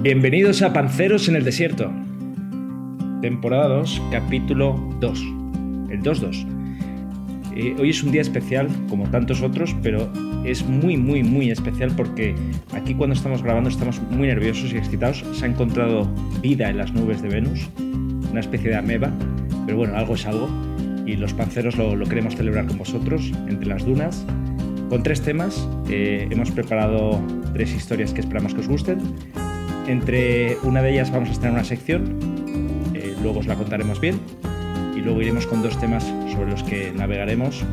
Bienvenidos a Panceros en el Desierto. Temporada 2, capítulo 2. El 2-2. Eh, hoy es un día especial, como tantos otros, pero es muy, muy, muy especial porque aquí cuando estamos grabando estamos muy nerviosos y excitados. Se ha encontrado vida en las nubes de Venus, una especie de ameba, pero bueno, algo es algo. Y los panceros lo, queremos celebrar con vosotros, entre las dunas, con tres temas. Eh, hemos preparado tres historias que esperamos que os gusten. Entre una de ellas vamos a en una sección, eh, luego os la contaremos bien. Y luego iremos con dos temas sobre los que navegaremos,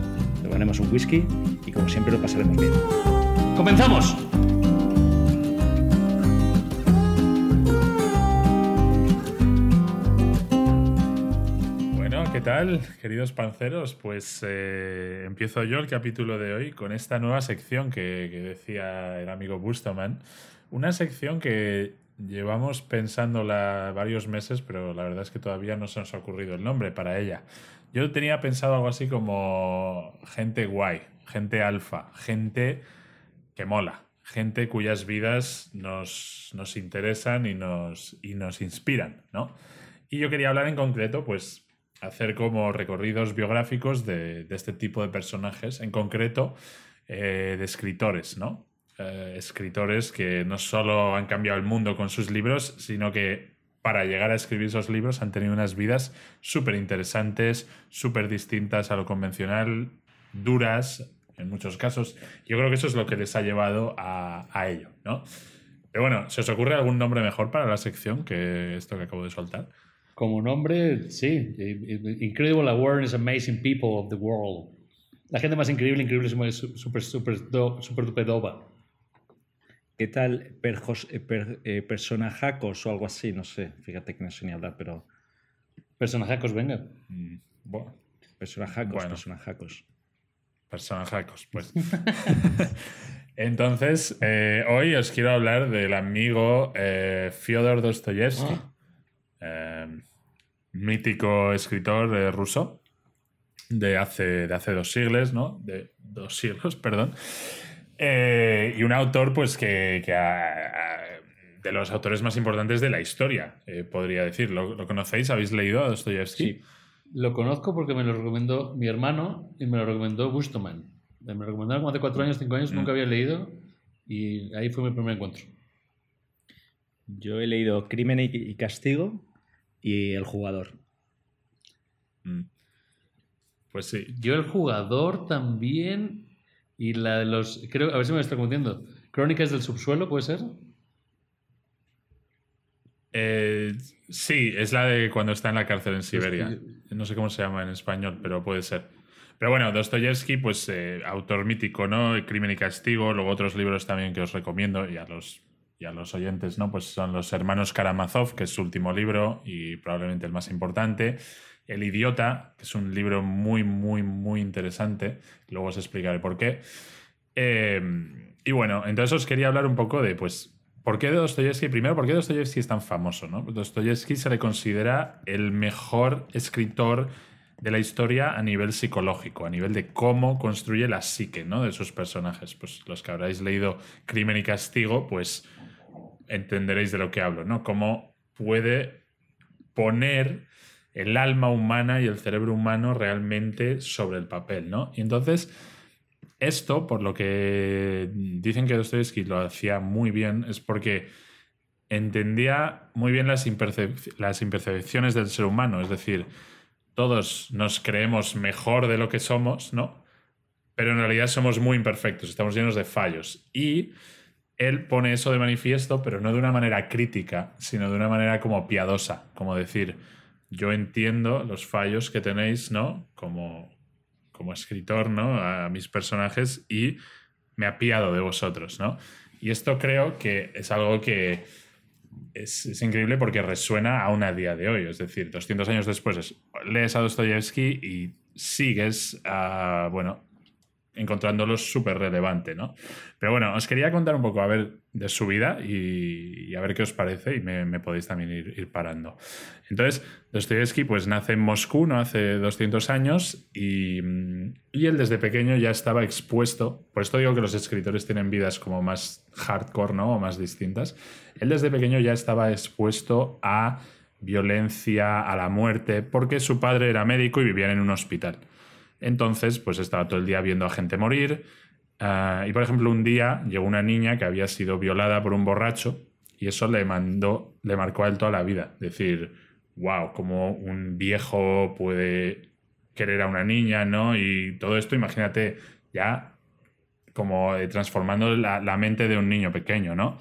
tomaremos un whisky y como siempre lo pasaremos bien. ¡Comenzamos! Bueno, ¿qué tal, queridos panceros? Pues eh, empiezo yo el capítulo de hoy con esta nueva sección que, que decía el amigo Bustoman. Una sección que llevamos pensándola varios meses, pero la verdad es que todavía no se nos ha ocurrido el nombre para ella. Yo tenía pensado algo así como gente guay, gente alfa, gente que mola, gente cuyas vidas nos, nos interesan y nos, y nos inspiran, ¿no? Y yo quería hablar en concreto, pues, hacer como recorridos biográficos de, de este tipo de personajes, en concreto eh, de escritores, ¿no? Eh, escritores que no solo han cambiado el mundo con sus libros, sino que para llegar a escribir esos libros han tenido unas vidas súper interesantes, súper distintas a lo convencional, duras en muchos casos. Yo creo que eso es lo que les ha llevado a, ello, ¿no? Pero bueno, ¿se os ocurre algún nombre mejor para la sección que esto que acabo de soltar? Como nombre, sí. Incredible Awareness, Amazing People of the World. La gente más increíble, increíble, super, super, do, super dupedoba. ¿Qué tal perjos, eh, per, eh, personajacos o algo así? No sé, fíjate que no sé ni hablar, pero... Personajacos, venga. Mm, bueno, Personajacos, Bueno. personajacos. personajacos, pues. Entonces, eh, hoy os quiero hablar del amigo eh, Fyodor Dostoyevsky, eh, mítico escritor ruso de hace, de hace dos siglos, ¿no? De dos siglos, perdón. Eh, y un autor, pues, que, que ha- ha- de los autores más importantes de la historia, eh, podría decir. ¿Lo, lo conocéis? ¿Habéis leído a Dostoyevsky? Sí. Lo conozco porque me lo recomendó mi hermano y me lo recomendó Gustoman. Me lo recomendaron como hace cuatro años, cinco años, Mm. nunca había leído y ahí fue mi primer encuentro. Yo he leído Crimen y- y Castigo y El Jugador. Mm. Pues sí. Yo el jugador también y la de los... Creo, a ver si me estoy confundiendo. Crónicas del subsuelo, ¿puede ser? Eh, sí, es la de cuando está en la cárcel en Siberia. No sé cómo se llama en español, pero puede ser. Pero bueno, Dostoyevsky, pues eh, autor mítico, ¿no? Crimen y Castigo, luego otros libros también que os recomiendo y a los, y a los oyentes, ¿no? Pues son Los Hermanos Karamazov, que es su último libro y probablemente el más importante. El Idiota, que es un libro muy, muy, muy interesante. Luego os explicaré por qué. Eh, y bueno, entonces os quería hablar un poco de, pues, ¿por qué Dostoyevsky? Primero, ¿por qué Dostoyevsky es tan famoso? ¿no? Dostoyevsky se le considera el mejor escritor de la historia a nivel psicológico, a nivel de cómo construye la psique ¿no? de sus personajes. Pues los que habréis leído Crimen y Castigo, pues entenderéis de lo que hablo, ¿no? Cómo puede poner el alma humana y el cerebro humano realmente sobre el papel, ¿no? Y entonces, esto, por lo que dicen que Dostoyevsky lo hacía muy bien, es porque entendía muy bien las, las imperfecciones del ser humano, es decir, todos nos creemos mejor de lo que somos, ¿no? Pero en realidad somos muy imperfectos, estamos llenos de fallos. Y él pone eso de manifiesto, pero no de una manera crítica, sino de una manera como piadosa, como decir, yo entiendo los fallos que tenéis, ¿no? Como, como escritor, ¿no? A mis personajes y me apiado de vosotros, ¿no? Y esto creo que es algo que es, es increíble porque resuena aún a día de hoy. Es decir, 200 años después es- lees a Dostoyevsky y sigues, bueno, encontrándolos súper relevante, ¿no? Pero bueno, os quería contar un poco, a ver, de su vida y, a ver qué os parece y me, podéis también ir, parando. Entonces, Dostoyevsky pues nace en Moscú, ¿no? Hace 200 años y, y, él desde pequeño ya estaba expuesto, por esto digo que los escritores tienen vidas como más hardcore, ¿no? O más distintas. Él desde pequeño ya estaba expuesto a violencia, a la muerte, porque su padre era médico y vivía en un hospital. Entonces, pues estaba todo el día viendo a gente morir. Ah, y por ejemplo, un día llegó una niña que había sido violada por un borracho y eso le mandó, le marcó a él toda la vida. Decir, wow, como un viejo puede querer a una niña, ¿no? Y todo esto, imagínate, ya como eh, transformando la, mente de un niño pequeño, ¿no?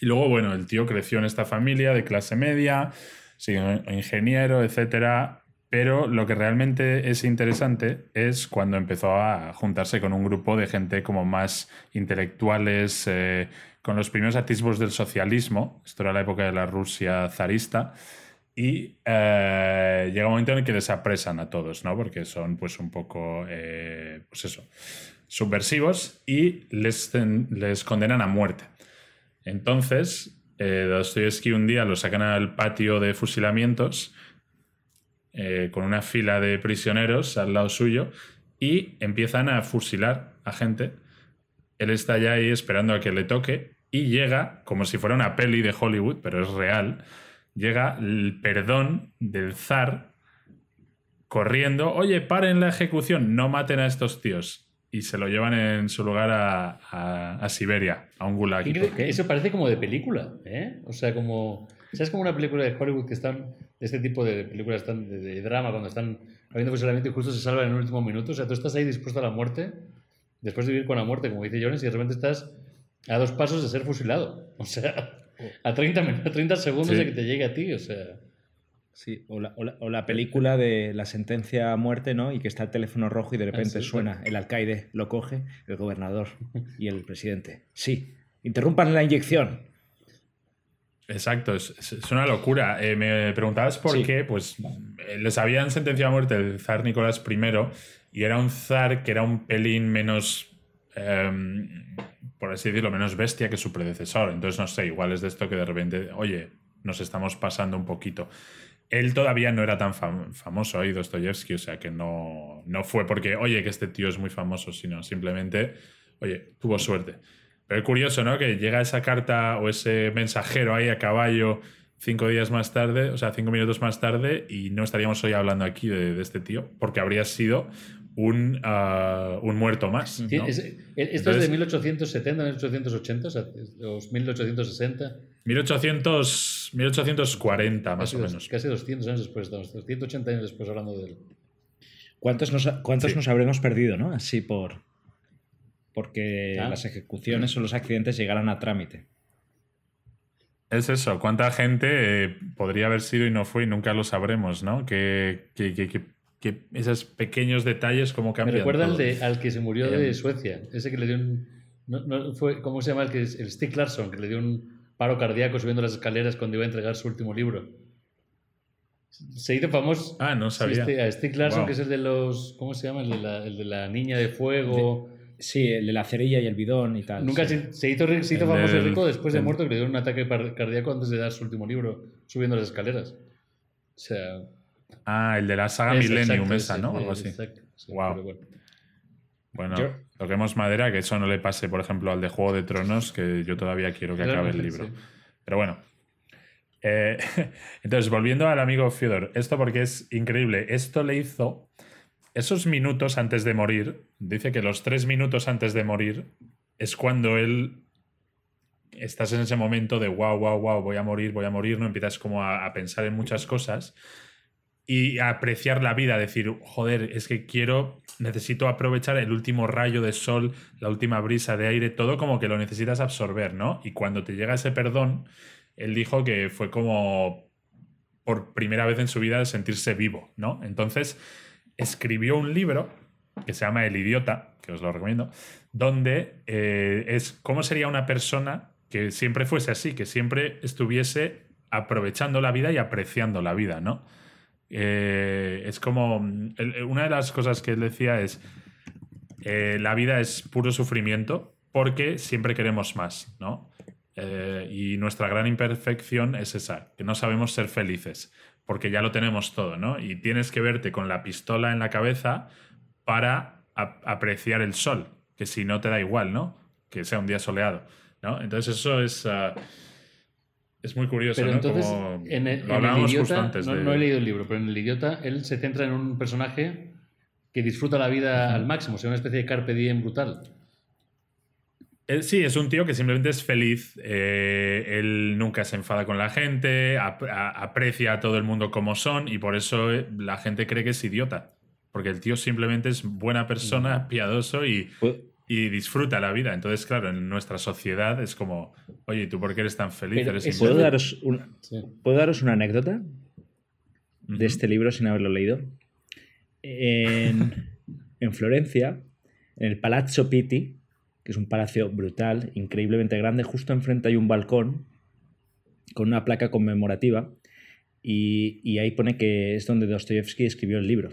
y luego, bueno, el tío creció en esta familia de clase media, sigue ingeniero, etcétera, pero lo que realmente es interesante es cuando empezó a juntarse con un grupo de gente como más intelectuales, eh, con los primeros atisbos del socialismo. Esto era la época de la Rusia zarista. Y eh, llega un momento en el que desapresan a todos, ¿no? Porque son pues un poco, eh, pues eso, subversivos y les, les condenan a muerte. Entonces, Dostoyevsky un día lo sacan al patio de fusilamientos eh, con una fila de prisioneros al lado suyo y empiezan a fusilar a gente. Él está ya ahí esperando a que le toque y llega, como si fuera una peli de Hollywood, pero es real, llega el perdón del zar corriendo, oye, paren la ejecución, no maten a estos tíos. Y se lo llevan en su lugar a, Siberia, a un gulag. Eso parece como de película, ¿eh? O sea, como... ¿Sabes como una película de Hollywood que están este tipo de películas están de, drama, cuando están habiendo fusilamiento y justo se salvan en el último minuto. O sea, tú estás ahí dispuesto a la muerte, después de vivir con la muerte, como dice Jones, y de repente estás a dos pasos de ser fusilado. O sea, a 30, 30 segundos de que te llegue a ti. O sea. Sí, o la, o, la, película de la sentencia a muerte, ¿no? Y que está el teléfono rojo y de repente ah, suena, el alcaide lo coge, el gobernador y el presidente. Sí, interrumpan la inyección. Exacto, es, una locura. Eh, me preguntabas por qué, pues les habían sentenciado a muerte el zar Nicolás I y era un zar que era un pelín menos, em, por así decirlo, menos bestia que su predecesor. Entonces, no sé, igual es de esto que de repente, oye, nos estamos pasando un poquito. Él todavía no era tan famoso, ¿eh? Dostoyevsky, o sea que no, no fue porque, oye, que este tío es muy famoso, sino simplemente, oye, tuvo suerte. Pero es curioso, ¿no? Que llega esa carta o ese mensajero ahí a caballo cinco días más tarde, o sea, cinco minutos más tarde, y no estaríamos hoy hablando aquí de, este tío, porque habría sido un, ah, un muerto más. ¿no? esto es de 1870, 1880, o sea, 1860. 1800, 1840, más o menos. Casi 200 años después, estamos 180 años después hablando de él. ¿Cuántos nos, cuántos nos habremos perdido, no? Así por porque ah. las ejecuciones o los accidentes llegaran a trámite. Es eso, ¿cuánta gente eh, podría haber sido y no fue y nunca lo sabremos, ¿no? Que, esos pequeños detalles como cambian. Me recuerda al, que se murió de em. Suecia, ese que le dio un... No, fue, ¿Cómo se llama? El, que, el Stick Larsson, que le dio un paro cardíaco subiendo las escaleras cuando iba a entregar su último libro. Se hizo famoso. Ah, no sabía. Este, a Stick Larsson, que es el de los... ¿Cómo se llama? El de la, el de la niña de fuego... Sí, el de la cerilla y el bidón y tal. Nunca se, hizo, se hizo famoso y rico después de muerto que le dio un ataque cardíaco antes de dar su último libro, subiendo las escaleras. O sea. Ah, el de la saga Millennium, esa, ¿no? Algo así. Exacto. wow. Bueno, toquemos madera, que eso no le pase, por ejemplo, al de Juego de Tronos, que yo todavía quiero que acabe el libro. Pero bueno. Eh, entonces, volviendo al amigo Fyodor, esto porque es increíble. Esto le hizo esos minutos antes de morir, dice que los tres minutos antes de morir es cuando él estás en ese momento de wow, wow, wow, voy a morir, voy a morir, no empiezas como a, pensar en muchas cosas y a apreciar la vida, decir, joder, es que quiero, necesito aprovechar el último rayo de sol, la última brisa de aire, todo como que lo necesitas absorber, ¿no? Y cuando te llega ese perdón, él dijo que fue como por primera vez en su vida sentirse vivo, ¿no? Entonces, escribió un libro que se llama El idiota, que os lo recomiendo, donde eh, es cómo sería una persona que siempre fuese así, que siempre estuviese aprovechando la vida y apreciando la vida, ¿no? eh, es como. una de las cosas que él decía es. Eh, la vida es puro sufrimiento porque siempre queremos más, ¿no? Y nuestra gran imperfección es esa, que no sabemos ser felices, porque ya lo tenemos todo, ¿no? Y tienes que verte con la pistola en la cabeza para apreciar el sol, que si no te da igual, ¿no? Que sea un día soleado, ¿no? Entonces eso es... Ah, es muy curioso, pero ¿no? Entonces, en el, idiota, no, he leído el libro, pero en el idiota él se centra en un personaje que disfruta la vida al máximo, o sea, una especie de carpe diem brutal. Sí, es un tío que simplemente es feliz. Eh, él nunca se enfada con la gente, aprecia a todo el mundo como son y por eso eh, la gente cree que es idiota. Porque el tío simplemente es buena persona, piadoso y, pues y disfruta la vida. Entonces, claro, en nuestra sociedad es como, oye, ¿tú por qué eres tan feliz? ¿puedo, daros ¿Puedo daros una anécdota de este libro sin haberlo leído? En, en, Florencia, en el Palazzo Pitti, que es un palacio brutal, increíblemente grande, justo enfrente hay un balcón con una placa conmemorativa y, y ahí pone que es donde Dostoyevsky escribió el libro.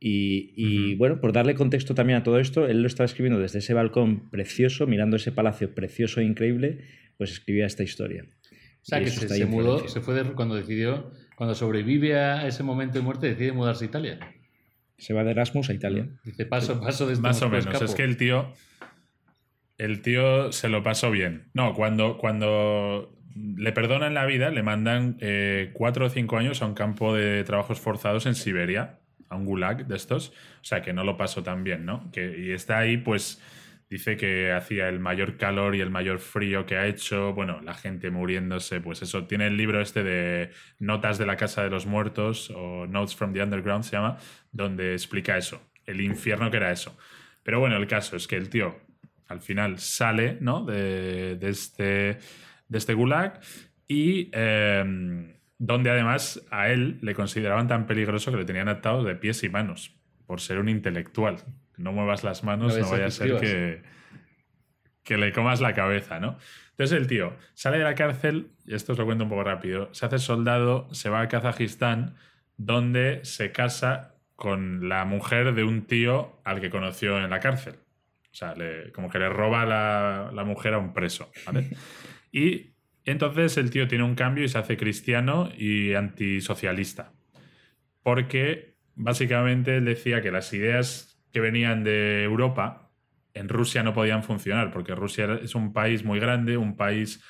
Y, bueno, por darle contexto también a todo esto, él lo estaba escribiendo desde ese balcón precioso, mirando ese palacio precioso e increíble, pues escribía esta historia. O sea, que se, mudó, se fue cuando decidió, cuando sobrevive a ese momento de muerte, decide mudarse a Italia. Se va de Erasmus a Italia. Dice, paso, paso de este Más o menos, es que el tío, el tío se lo pasó bien. No, cuando, cuando le perdonan la vida, le mandan eh, cuatro o cinco años a un campo de trabajos forzados en Siberia a un gulag de estos, o sea que no lo pasó tan bien, ¿no? Que, y está ahí, pues dice que hacía el mayor calor y el mayor frío que ha hecho, bueno, la gente muriéndose, pues eso, tiene el libro este de Notas de la Casa de los Muertos o Notes from the Underground se llama, donde explica eso, el infierno que era eso. Pero bueno, el caso es que el tío al final sale, ¿no? De, este, de este gulag y... Em, donde además a él le consideraban tan peligroso que le tenían atado de pies y manos, por ser un intelectual. No muevas las manos, no, vaya a ser que, que le comas la cabeza, ¿no? Entonces el tío sale de la cárcel, y esto os lo cuento un poco rápido, se hace soldado, se va a Kazajistán, donde se casa con la mujer de un tío al que conoció en la cárcel. O sea, como que le roba la, la mujer a un preso, ¿vale? Y entonces el tío tiene un cambio y se hace cristiano y antisocialista. Porque básicamente él decía que las ideas que venían de Europa en Rusia no podían funcionar, porque Rusia es un país muy grande, un país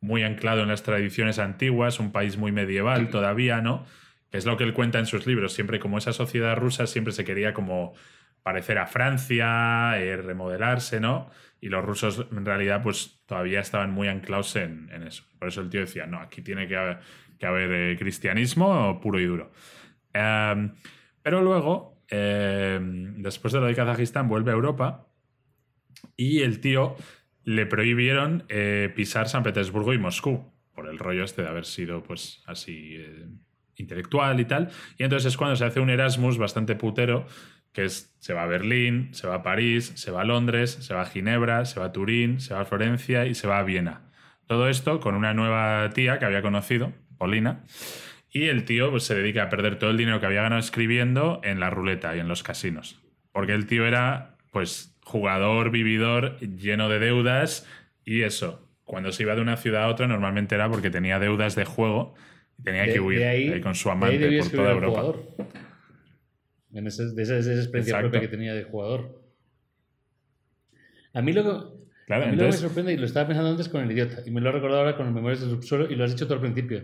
muy anclado en las tradiciones antiguas, un país muy medieval todavía, ¿no? Que es lo que él cuenta en sus libros. Siempre como esa sociedad rusa siempre se quería como parecer a Francia, eh, remodelarse, ¿no? Y los rusos en realidad pues todavía estaban muy anclados en, eso. Por eso el tío decía, no, aquí tiene que haber, que haber eh, cristianismo puro y duro. Em, pero luego, em, después de lo de Kazajistán, vuelve a Europa y el tío le prohibieron eh, pisar San Petersburgo y Moscú, por el rollo este de haber sido pues así intelectual y tal. Y entonces es cuando se hace un Erasmus bastante putero que es, se va a Berlín, se va a París, se va a Londres, se va a Ginebra, se va a Turín, se va a Florencia y se va a Viena. Todo esto con una nueva tía que había conocido, Paulina, y el tío pues, se dedica a perder todo el dinero que había ganado escribiendo en la ruleta y en los casinos. Porque el tío era, pues, jugador, vividor, lleno de deudas y eso. Cuando se iba de una ciudad a otra, normalmente era porque tenía deudas de juego y tenía que huir con su amante por toda Europa de esa, experiencia propia que tenía de jugador. A mí lo que, a mí lo que me sorprende, y lo estaba pensando antes con el idiota, y me lo he recordado ahora con los Memorias del Subsuelo, y lo has dicho todo al principio.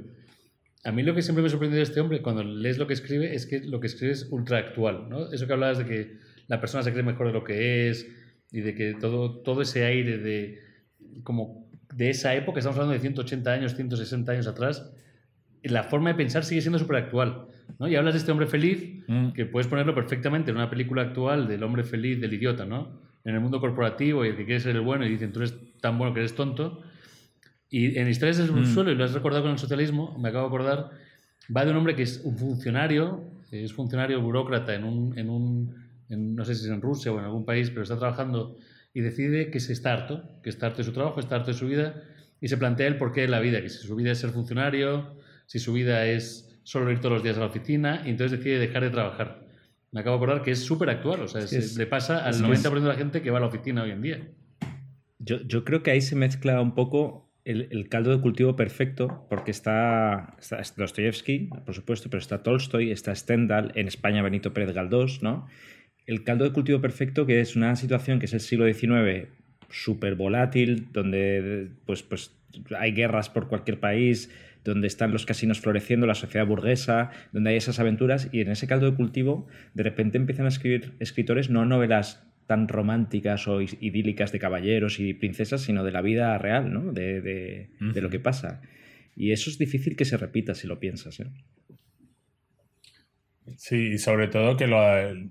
A mí lo que siempre me sorprende de este hombre, cuando lees lo que escribe, es que lo que escribe es ultra actual. ¿no? Eso que hablabas de que la persona se cree mejor de lo que es, y de que todo, todo ese aire de, como de esa época, estamos hablando de 180 años, 160 años atrás, la forma de pensar sigue siendo súper actual. ¿No? Y hablas de este hombre feliz, mm. que puedes ponerlo perfectamente en una película actual del hombre feliz, del idiota, ¿no? En el mundo corporativo y el que quiere ser el bueno y dicen tú eres tan bueno que eres tonto. Y en Historias del mm. suelo y lo has recordado con el socialismo, me acabo de acordar, va de un hombre que es un funcionario, es funcionario burócrata en un, en un no sé si es en Rusia o en algún país, pero está trabajando y decide que se está harto, que está harto de su trabajo, está harto de su vida y se plantea el porqué de la vida, que si su vida es ser funcionario, si su vida es solo ir todos los días a la oficina y entonces decide dejar de trabajar. Me acabo de acordar que es súper actual, o sea, Sí, es- es- le pasa al es- 90% de la gente que va a la oficina hoy en día. Yo, yo creo que ahí se mezcla un poco el, el caldo de cultivo perfecto, porque está, está Dostoyevsky, por supuesto, pero está Tolstoy, está Stendhal, en España Benito Pérez Galdós, ¿no? El caldo de cultivo perfecto, que es una situación que es el siglo XIX súper volátil, donde pues, pues, hay guerras por cualquier país, donde están los casinos floreciendo, la sociedad burguesa, donde hay esas aventuras, y en ese caldo de cultivo de repente empiezan a escribir escritores no novelas tan románticas o idílicas de caballeros y princesas, sino de la vida real, ¿no? De, de- de lo que pasa. Y eso es difícil que se repita si lo piensas. ¿eh? Sí, y sobre todo que lo,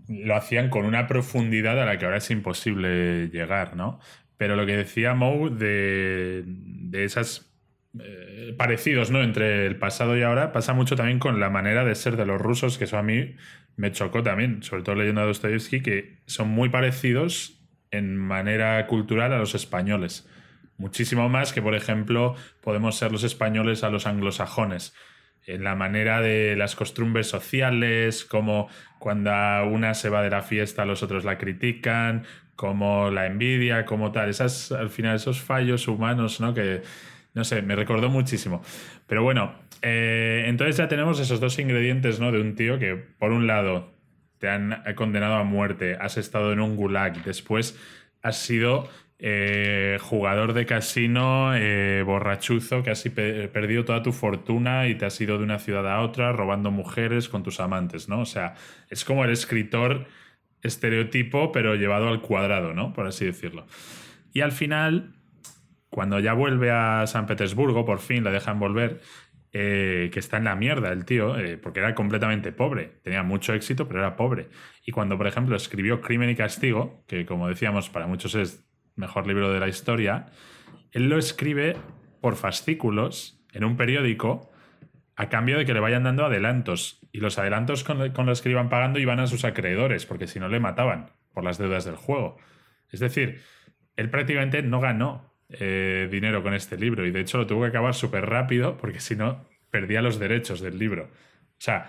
lo hacían con una profundidad a la que ahora es imposible llegar, ¿no? Pero lo que decía Moe de, de esas eh, parecidos, ¿no? Entre el pasado y ahora, pasa mucho también con la manera de ser de los rusos, que eso a mí me chocó también, sobre todo leyendo a Dostoyevsky, que son muy parecidos en manera cultural a los españoles. Muchísimo más que, por ejemplo, podemos ser los españoles a los anglosajones en la manera de las costumbres sociales, como cuando una se va de la fiesta, los otros la critican, como la envidia, como tal. Esas, al final, esos fallos humanos, ¿no? Que, no sé, me recordó muchísimo. Pero bueno, eh, entonces ya tenemos esos dos ingredientes, ¿no? De un tío que, por un lado, te han condenado a muerte, has estado en un gulag, después has sido eh, jugador de casino, eh, borrachuzo, que has pe- perdido toda tu fortuna y te has ido de una ciudad a otra robando mujeres con tus amantes, ¿no? O sea, es como el escritor estereotipo, pero llevado al cuadrado, ¿no? Por así decirlo. Y al final, cuando ya vuelve a San Petersburgo, por fin le dejan volver, eh, que está en la mierda el tío, eh, porque era completamente pobre. Tenía mucho éxito, pero era pobre. Y cuando, por ejemplo, escribió Crimen y Castigo, que como decíamos, para muchos es mejor libro de la historia, él lo escribe por fascículos en un periódico a cambio de que le vayan dando adelantos. Y los adelantos con, con los que iban pagando iban a sus acreedores, porque si no le mataban por las deudas del juego. Es decir, él prácticamente no ganó eh, dinero con este libro y de hecho lo tuvo que acabar súper rápido porque si no perdía los derechos del libro. O sea,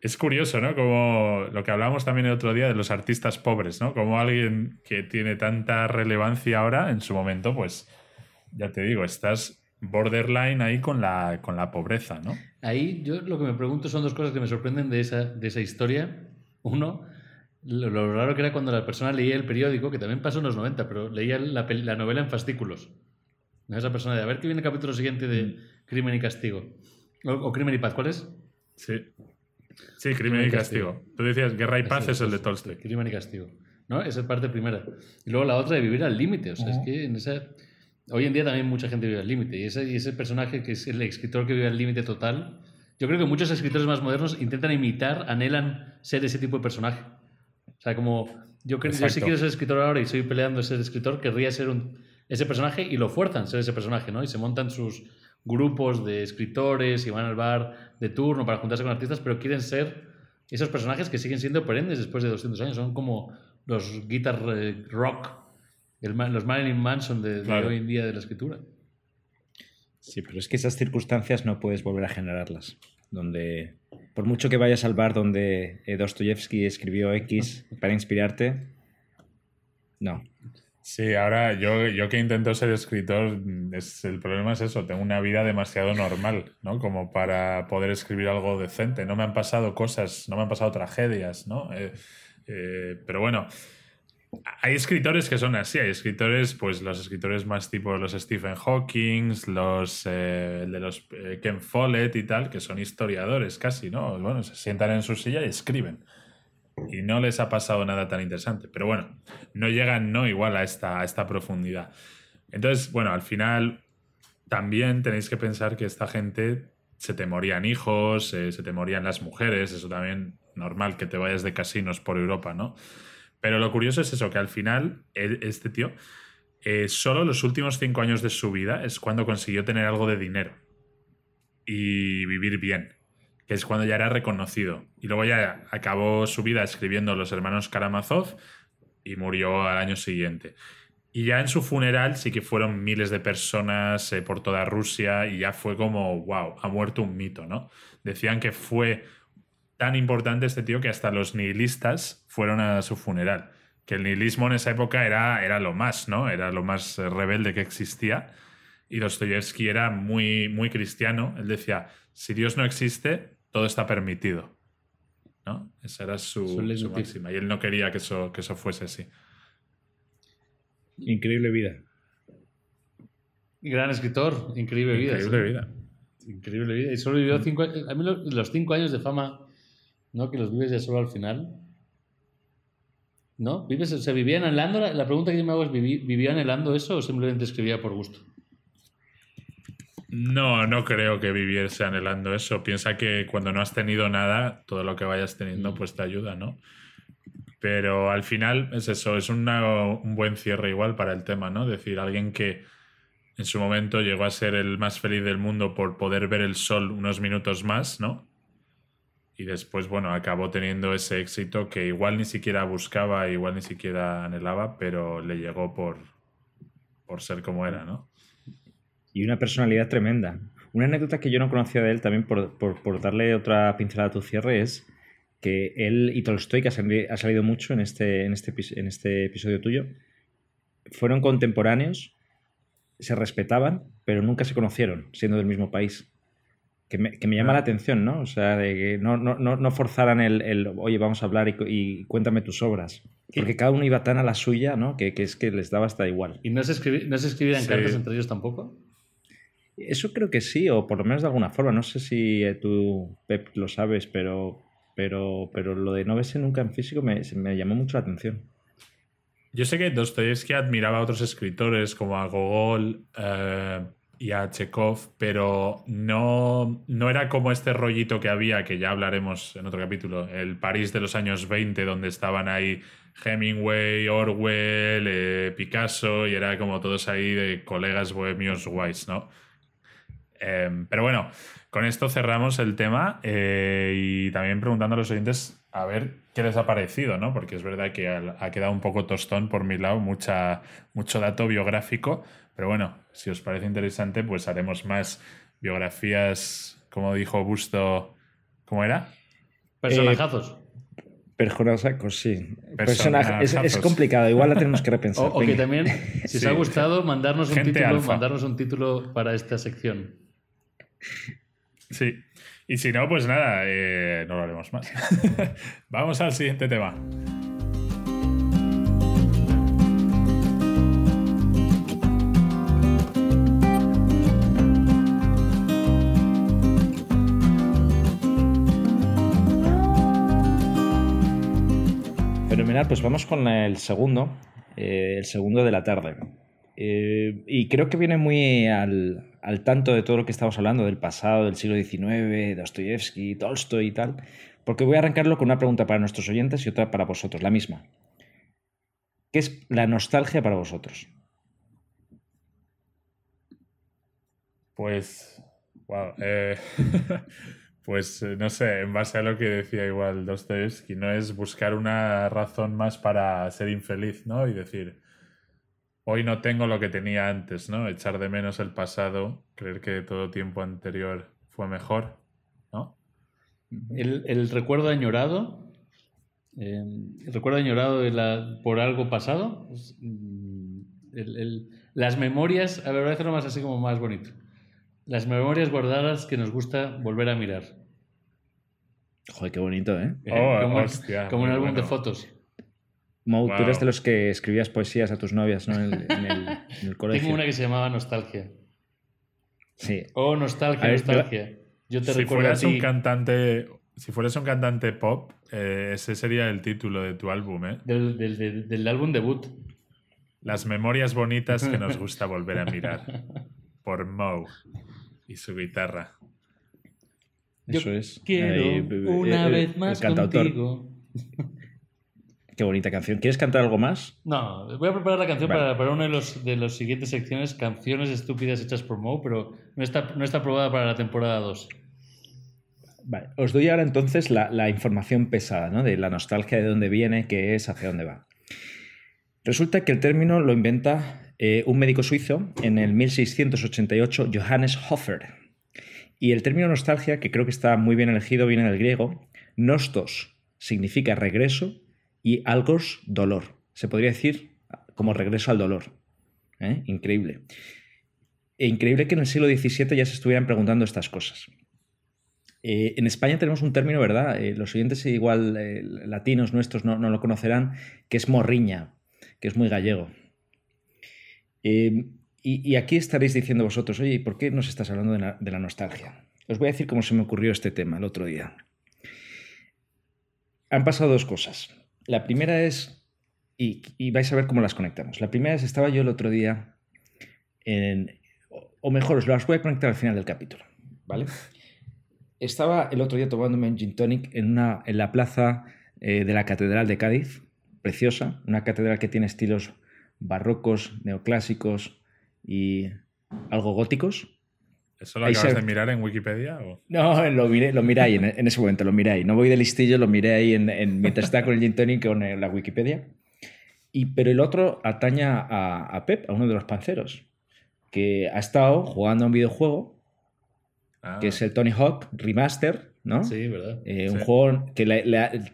es curioso, ¿no? Como lo que hablábamos también el otro día de los artistas pobres, ¿no? Como alguien que tiene tanta relevancia ahora, en su momento, pues, ya te digo, estás borderline ahí con la, con la pobreza, ¿no? Ahí yo lo que me pregunto son dos cosas que me sorprenden de esa, de esa historia. Uno, lo, lo raro que era cuando la persona leía el periódico, que también pasó en los 90, pero leía la, novela en fascículos. ¿No? Esa persona de a ver qué viene el capítulo siguiente de Crimen y Castigo. O, o Crimen y Paz, ¿cuál es? Sí. Sí, crimen y castigo. Tú decías Guerra y Paz es el de Tolstoy. Crimen y Castigo. ¿No? Esa es parte primera. Y luego la otra de vivir al límite. O sea, es que en esa... Hoy en día también mucha gente vive al límite. Y ese, y ese personaje que es el escritor que vive al límite total, yo creo que muchos escritores más modernos intentan imitar, anhelan ser ese tipo de personaje. O sea, como yo, yo si quiero ser escritor ahora y estoy peleando ser escritor, querría ser un, ese personaje y lo fuerzan ser ese personaje, ¿no? Y se montan sus grupos de escritores y van al bar de turno para juntarse con artistas, pero quieren ser esos personajes que siguen siendo perennes después de 200 años. Son como los guitar eh, rock, el los Marilyn Manson de, hoy en día de la escritura. Sí, pero es que esas circunstancias no puedes volver a generarlas. Donde, por mucho que vayas al bar donde eh, Dostoyevsky escribió X para inspirarte, no. Sí, ahora yo, yo que intento ser escritor, es, el problema es eso, tengo una vida demasiado normal, ¿no? Como para poder escribir algo decente. No me han pasado cosas, no me han pasado tragedias, ¿no? Eh, eh, pero bueno, hay escritores que son así, hay escritores, pues los escritores más tipo los Stephen Hawking, los eh, de los eh, Ken Follett y tal, que son historiadores casi, ¿no? Bueno, se sientan en su silla y escriben y no les ha pasado nada tan interesante. Pero bueno, no llegan no igual a esta, a esta profundidad. Entonces, bueno, al final también tenéis que pensar que esta gente se te morían hijos, eh, se te morían las mujeres, eso también normal que te vayas de casinos por Europa, ¿no? Pero lo curioso es eso, que al final él- este tío, eh, solo los últimos cinco años de su vida es cuando consiguió tener algo de dinero y vivir bien que es cuando ya era reconocido. Y luego ya acabó su vida escribiendo Los Hermanos Karamazov y murió al año siguiente. Y ya en su funeral sí que fueron miles de personas eh, por toda Rusia y ya fue como, wow, ha muerto un mito, ¿no? Decían que fue tan importante este tío que hasta los nihilistas fueron a su funeral. Que el nihilismo en esa época era, era lo más, ¿no? Era lo más eh, rebelde que existía. Y Dostoyevsky era muy, muy cristiano. Él decía, si Dios no existe, todo está permitido. ¿no? Esa era su, su máxima. Y él no quería que eso, que eso fuese así. Increíble vida. Gran escritor, increíble vida. Increíble vida. Increíble vida. Y solo vivió mm. cinco años. A mí los, cinco años de fama, ¿no? Que los vives ya solo al final. ¿No? ¿Vives, o sea, ¿vivía anhelando? La, la pregunta que yo me hago es: ¿vivía anhelando eso o simplemente escribía por gusto? No, no creo que viviese anhelando eso. Piensa que cuando no has tenido nada, todo lo que vayas teniendo, mm. pues te ayuda, ¿no? Pero al final es eso, es un buen cierre igual para el tema, ¿no? Decir, alguien que en su momento llegó a ser el más feliz del mundo por poder ver el sol unos minutos más, ¿no? Y después, bueno, acabó teniendo ese éxito que igual ni siquiera buscaba, igual ni siquiera anhelaba, pero le llegó por, por ser como era, ¿no? Y una personalidad tremenda. Una anécdota que yo no conocía de él, también por, por, darle otra pincelada a tu cierre, es que él y Tolstoy, que ha salido mucho en este, en este, en este episodio tuyo, fueron contemporáneos, se respetaban, pero nunca se conocieron, siendo del mismo país. Que me, llama la atención, ¿no? O sea, de que no, no, no forzaran el, oye, vamos a hablar y, cuéntame tus obras. Porque cada uno iba tan a la suya, ¿no? Que, es que les daba hasta igual. ¿Y no se, no se escribían cartas entre ellos tampoco? Eso creo que sí, o por lo menos de alguna forma. No sé si eh, tú, Pep, lo sabes, pero pero, pero lo de no verse nunca en físico me, me llamó mucho la atención. Yo sé que Dostoyevsky admiraba a otros escritores como a Gogol eh, y a Chekhov, pero no, no era como este rollito que había, que ya hablaremos en otro capítulo, el París de los años 20, donde estaban ahí Hemingway, Orwell, eh, Picasso, y era como todos ahí de colegas bohemios guays, ¿no? Em, pero bueno, con esto cerramos el tema eh, y también preguntando a los oyentes a ver qué les ha parecido, ¿no? Porque es verdad que ha quedado un poco tostón por mi lado, mucha, mucho dato biográfico, pero bueno, si os parece interesante, pues haremos más biografías, como dijo Busto, ¿cómo era? Personajazos. Eh, personajazos, sí. Es, complicado, igual la tenemos que repensar. o, que también, si os ha gustado, mandarnos un, título, mandarnos un título para esta sección. Sí. Y si no, pues nada, eh, no lo haremos más. Vamos al siguiente tema. Fenomenal, pues vamos con el segundo, eh, el segundo de la tarde. Eh, y creo que viene muy al, tanto de todo lo que estamos hablando del pasado, del siglo XIX, Dostoyevsky, Tolstoy y tal, porque voy a arrancarlo con una pregunta para nuestros oyentes y otra para vosotros, la misma. ¿Qué es la nostalgia para vosotros? Pues, wow, eh, pues eh, no sé, en base a lo que decía igual Dostoyevsky, no es buscar una razón más para ser infeliz, ¿no? Y decir, hoy no tengo lo que tenía antes, ¿no? Echar de menos el pasado, creer que todo tiempo anterior fue mejor, ¿no? El, recuerdo añorado, eh, el recuerdo añorado de la, por algo pasado, mm, las memorias, a ver, voy a hacerlo más así como más bonito. Las memorias guardadas que nos gusta volver a mirar. Joder, qué bonito, ¿eh? Oh, como, hostia, como un álbum de fotos. Mo, tú eres de los que escribías poesías a tus novias ¿no? en, el, colegio. Tengo una que se llamaba Nostalgia. Sí. Oh, nostalgia, nostalgia. Yo te si recuerdo fueras un cantante, si fueras un cantante pop, eh, ese sería el título de tu álbum, ¿eh? Del, del, del, álbum debut. Las memorias bonitas que nos gusta volver a mirar. Por Mo y su guitarra. Eso es. Quiero una vez más contigo. Qué bonita canción. ¿Quieres cantar algo más? No, voy a preparar la canción para, para, una de los de las siguientes secciones, canciones estúpidas hechas por Mo, pero no está, no está aprobada para la temporada 2. Vale, os doy ahora entonces la, la, información pesada, ¿no? De la nostalgia, de dónde viene, qué es, hacia dónde va. Resulta que el término lo inventa eh, un médico suizo en el 1688, Johannes Hofer. Y el término nostalgia, que creo que está muy bien elegido, viene del griego. Nostos significa regreso y algos dolor. Se podría decir como regreso al dolor. ¿eh? Increíble. E increíble que en el siglo XVII ya se estuvieran preguntando estas cosas. Eh, en España tenemos un término, ¿verdad? Eh, los oyentes igual latinos nuestros no, lo conocerán, que es morriña, que es muy gallego. Y, aquí estaréis diciendo vosotros, oye, ¿por qué nos estás hablando de la, nostalgia? Os voy a decir cómo se me ocurrió este tema el otro día. Han pasado dos cosas. La primera es, y, vais a ver cómo las conectamos. La primera es, estaba yo el otro día en, o mejor, os las voy a conectar al final del capítulo, ¿vale? Estaba el otro día tomándome un gin tonic en, en la plaza eh, de la Catedral de Cádiz, preciosa, una catedral que tiene estilos barrocos, neoclásicos, y algo góticos. ¿Eso lo acabas de mirar en Wikipedia? No, lo miré, lo miré ahí en, ese momento, lo miré ahí. No voy de listillo, lo miré ahí en, mientras estaba con el gin tonic con la Wikipedia. Y, pero el otro ataña a, Pep, a uno de los panceros, que ha estado jugando a un videojuego, que es el Tony Hawk Remaster, ¿no? Sí, verdad. Eh, un juego que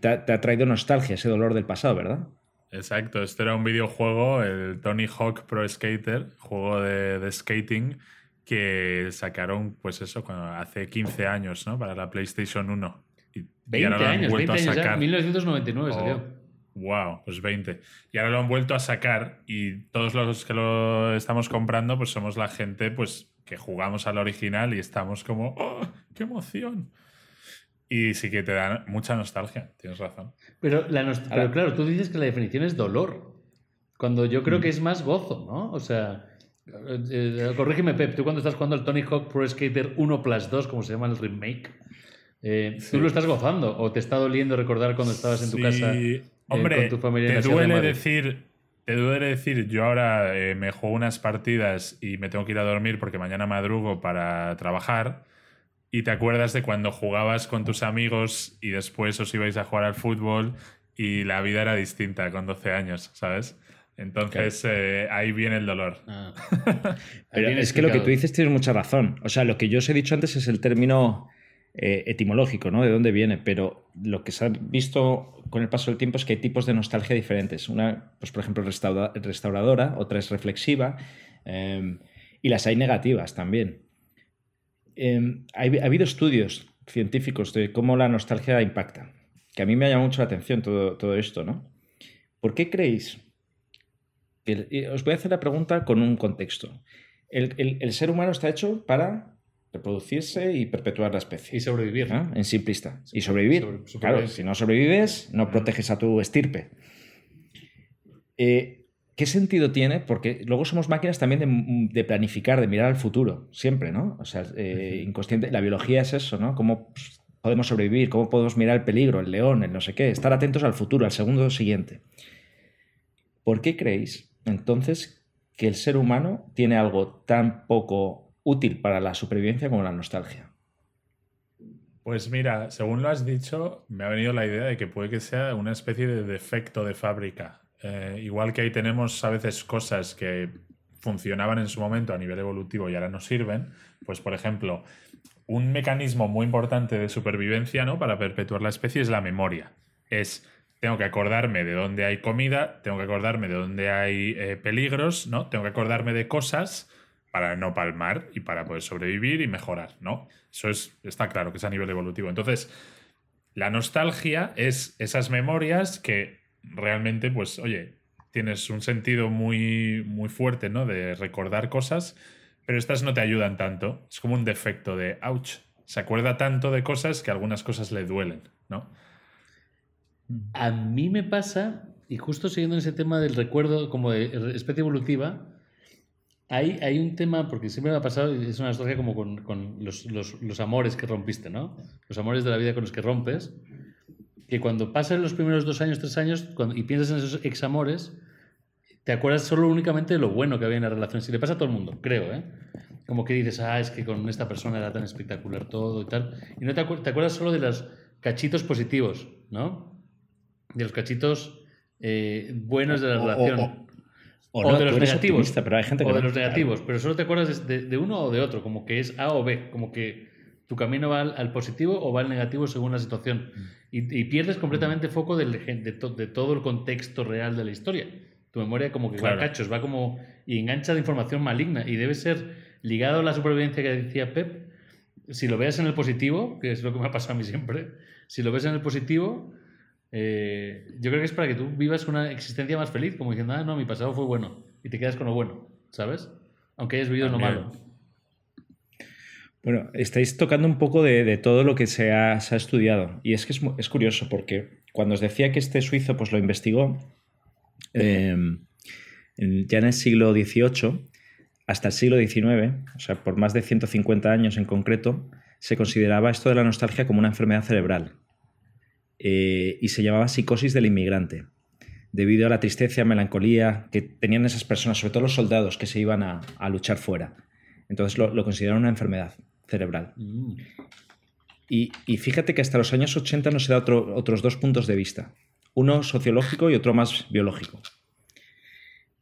te, ha traído nostalgia, ese dolor del pasado, ¿verdad? Exacto, este era un videojuego, el Tony Hawk Pro Skater, juego de, skating, que sacaron, pues eso, hace 15 años, ¿no? Para la PlayStation 1. Y, 20 ahora lo han años, vuelto 20 años a sacar. 1999 salió. Wow, pues 20. Y ahora lo han vuelto a sacar y todos los que lo estamos comprando, pues somos la gente pues que jugamos al original y estamos como, ¡oh, qué emoción! Y sí que te da mucha nostalgia, tienes razón. Pero, la Pero claro, tú dices que la definición es dolor, cuando yo creo que mm. es más gozo, ¿no? O sea, eh, eh, corrígeme, Pep, tú cuando estás jugando el Tony Hawk Pro Skater 1 Plus 2, como se llama el remake, eh, ¿tú lo estás gozando o te está doliendo recordar cuando estabas en tu casa Hombre, con tu familia? Te duele decir... Te duele decir, yo ahora me juego unas partidas y me tengo que ir a dormir porque mañana madrugo para trabajar y te acuerdas de cuando jugabas con tus amigos y después os ibais a jugar al fútbol y la vida era distinta con 12 años, ¿sabes? Entonces eh, ahí viene el dolor. Ah. Pero es que lo que tú dices tienes mucha razón. O sea, lo que yo os he dicho antes es el término eh, etimológico, ¿no? De dónde viene. Pero lo que se ha visto con el paso del tiempo es que hay tipos de nostalgia diferentes. Una, pues por ejemplo, restauradora, otra es reflexiva eh, y las hay negativas también. Em, ha, habido estudios científicos de cómo la nostalgia impacta, que a mí me ha llamado mucho la atención todo, todo esto, ¿no? ¿Por qué creéis? Os voy a hacer la pregunta con un contexto. El, ser humano está hecho para reproducirse y perpetuar la especie. Y sobrevivir. En simplista. Y sobrevivir. claro, si no sobrevives, no proteges a tu estirpe. Eh, ¿Qué sentido tiene? Porque luego somos máquinas también de, planificar, de mirar al futuro, siempre, ¿no? O sea, eh, inconsciente, la biología es eso, ¿no? Cómo podemos sobrevivir, cómo podemos mirar el peligro, el león, el no sé qué, estar atentos al futuro, al segundo siguiente. ¿Por qué creéis entonces que el ser humano tiene algo tan poco útil para la supervivencia como la nostalgia? Pues mira, según lo has dicho, me ha venido la idea de que puede que sea una especie de defecto de fábrica eh, igual que ahí tenemos a veces cosas que funcionaban en su momento a nivel evolutivo y ahora no sirven, pues por ejemplo, un mecanismo muy importante de supervivencia ¿no? para perpetuar la especie es la memoria. Es, tengo que acordarme de dónde hay comida, tengo que acordarme de dónde hay eh, peligros, ¿no? tengo que acordarme de cosas para no palmar y para poder sobrevivir y mejorar, ¿no? Eso es, está claro que es a nivel evolutivo. Entonces, la nostalgia es esas memorias que realmente, pues, oye, tienes un sentido muy, muy fuerte, ¿no? De recordar cosas, pero estas no te ayudan tanto. Es como un defecto de, ouch, se acuerda tanto de cosas que algunas cosas le duelen, ¿no? A mí me pasa, y justo siguiendo en ese tema del recuerdo como de especie evolutiva, hay, hay un tema, porque siempre me ha pasado, es una historia como con, con los, los, amores que rompiste, ¿no? Los amores de la vida con los que rompes que cuando pasan los primeros dos años, tres años, y piensas en esos examores, te acuerdas solo únicamente de lo bueno que había en la relación. Si le pasa a todo el mundo, creo, ¿eh? Como que dices, ah, es que con esta persona era tan espectacular todo y tal. Y no te acuerdas solo de los cachitos positivos, ¿no? De los cachitos eh, buenos de la O- relación. o- O, O no, de los negativos. pero hay gente que o de no. los negativos. Pero solo te acuerdas de, de uno o de otro, como que es A o B, como que tu camino va al, al positivo o va al negativo según la situación. Y, y pierdes completamente foco del, de, to- de todo el contexto real de la historia. Tu memoria como que va a cachos, va como y engancha de información maligna y debe ser ligado a la supervivencia que decía Pep. Si lo ves en el positivo, que es lo que me ha pasado a mí siempre, si lo ves en el positivo, eh, yo creo que es para que tú vivas una existencia más feliz, como diciendo, ah, no, mi pasado fue bueno, y te quedas con lo bueno, ¿sabes? Aunque hayas vivido lo malo. Bueno, estáis tocando un poco de, de todo lo que se ha, se ha estudiado. Y es que es, es curioso porque cuando os decía que este suizo pues, lo investigó eh, en- ya en el siglo XVIII hasta el siglo XIX, o sea, por más de 150 años en concreto, se consideraba esto de la nostalgia como una enfermedad cerebral. Eh, y se llamaba psicosis del inmigrante, debido a la tristeza, melancolía que tenían esas personas, sobre todo los soldados que se iban a, a luchar fuera. Entonces lo, lo consideraron una enfermedad cerebral. Mm. Y, y fíjate que hasta los años 80 nos da otro- otros dos puntos de vista. Uno sociológico y otro más biológico.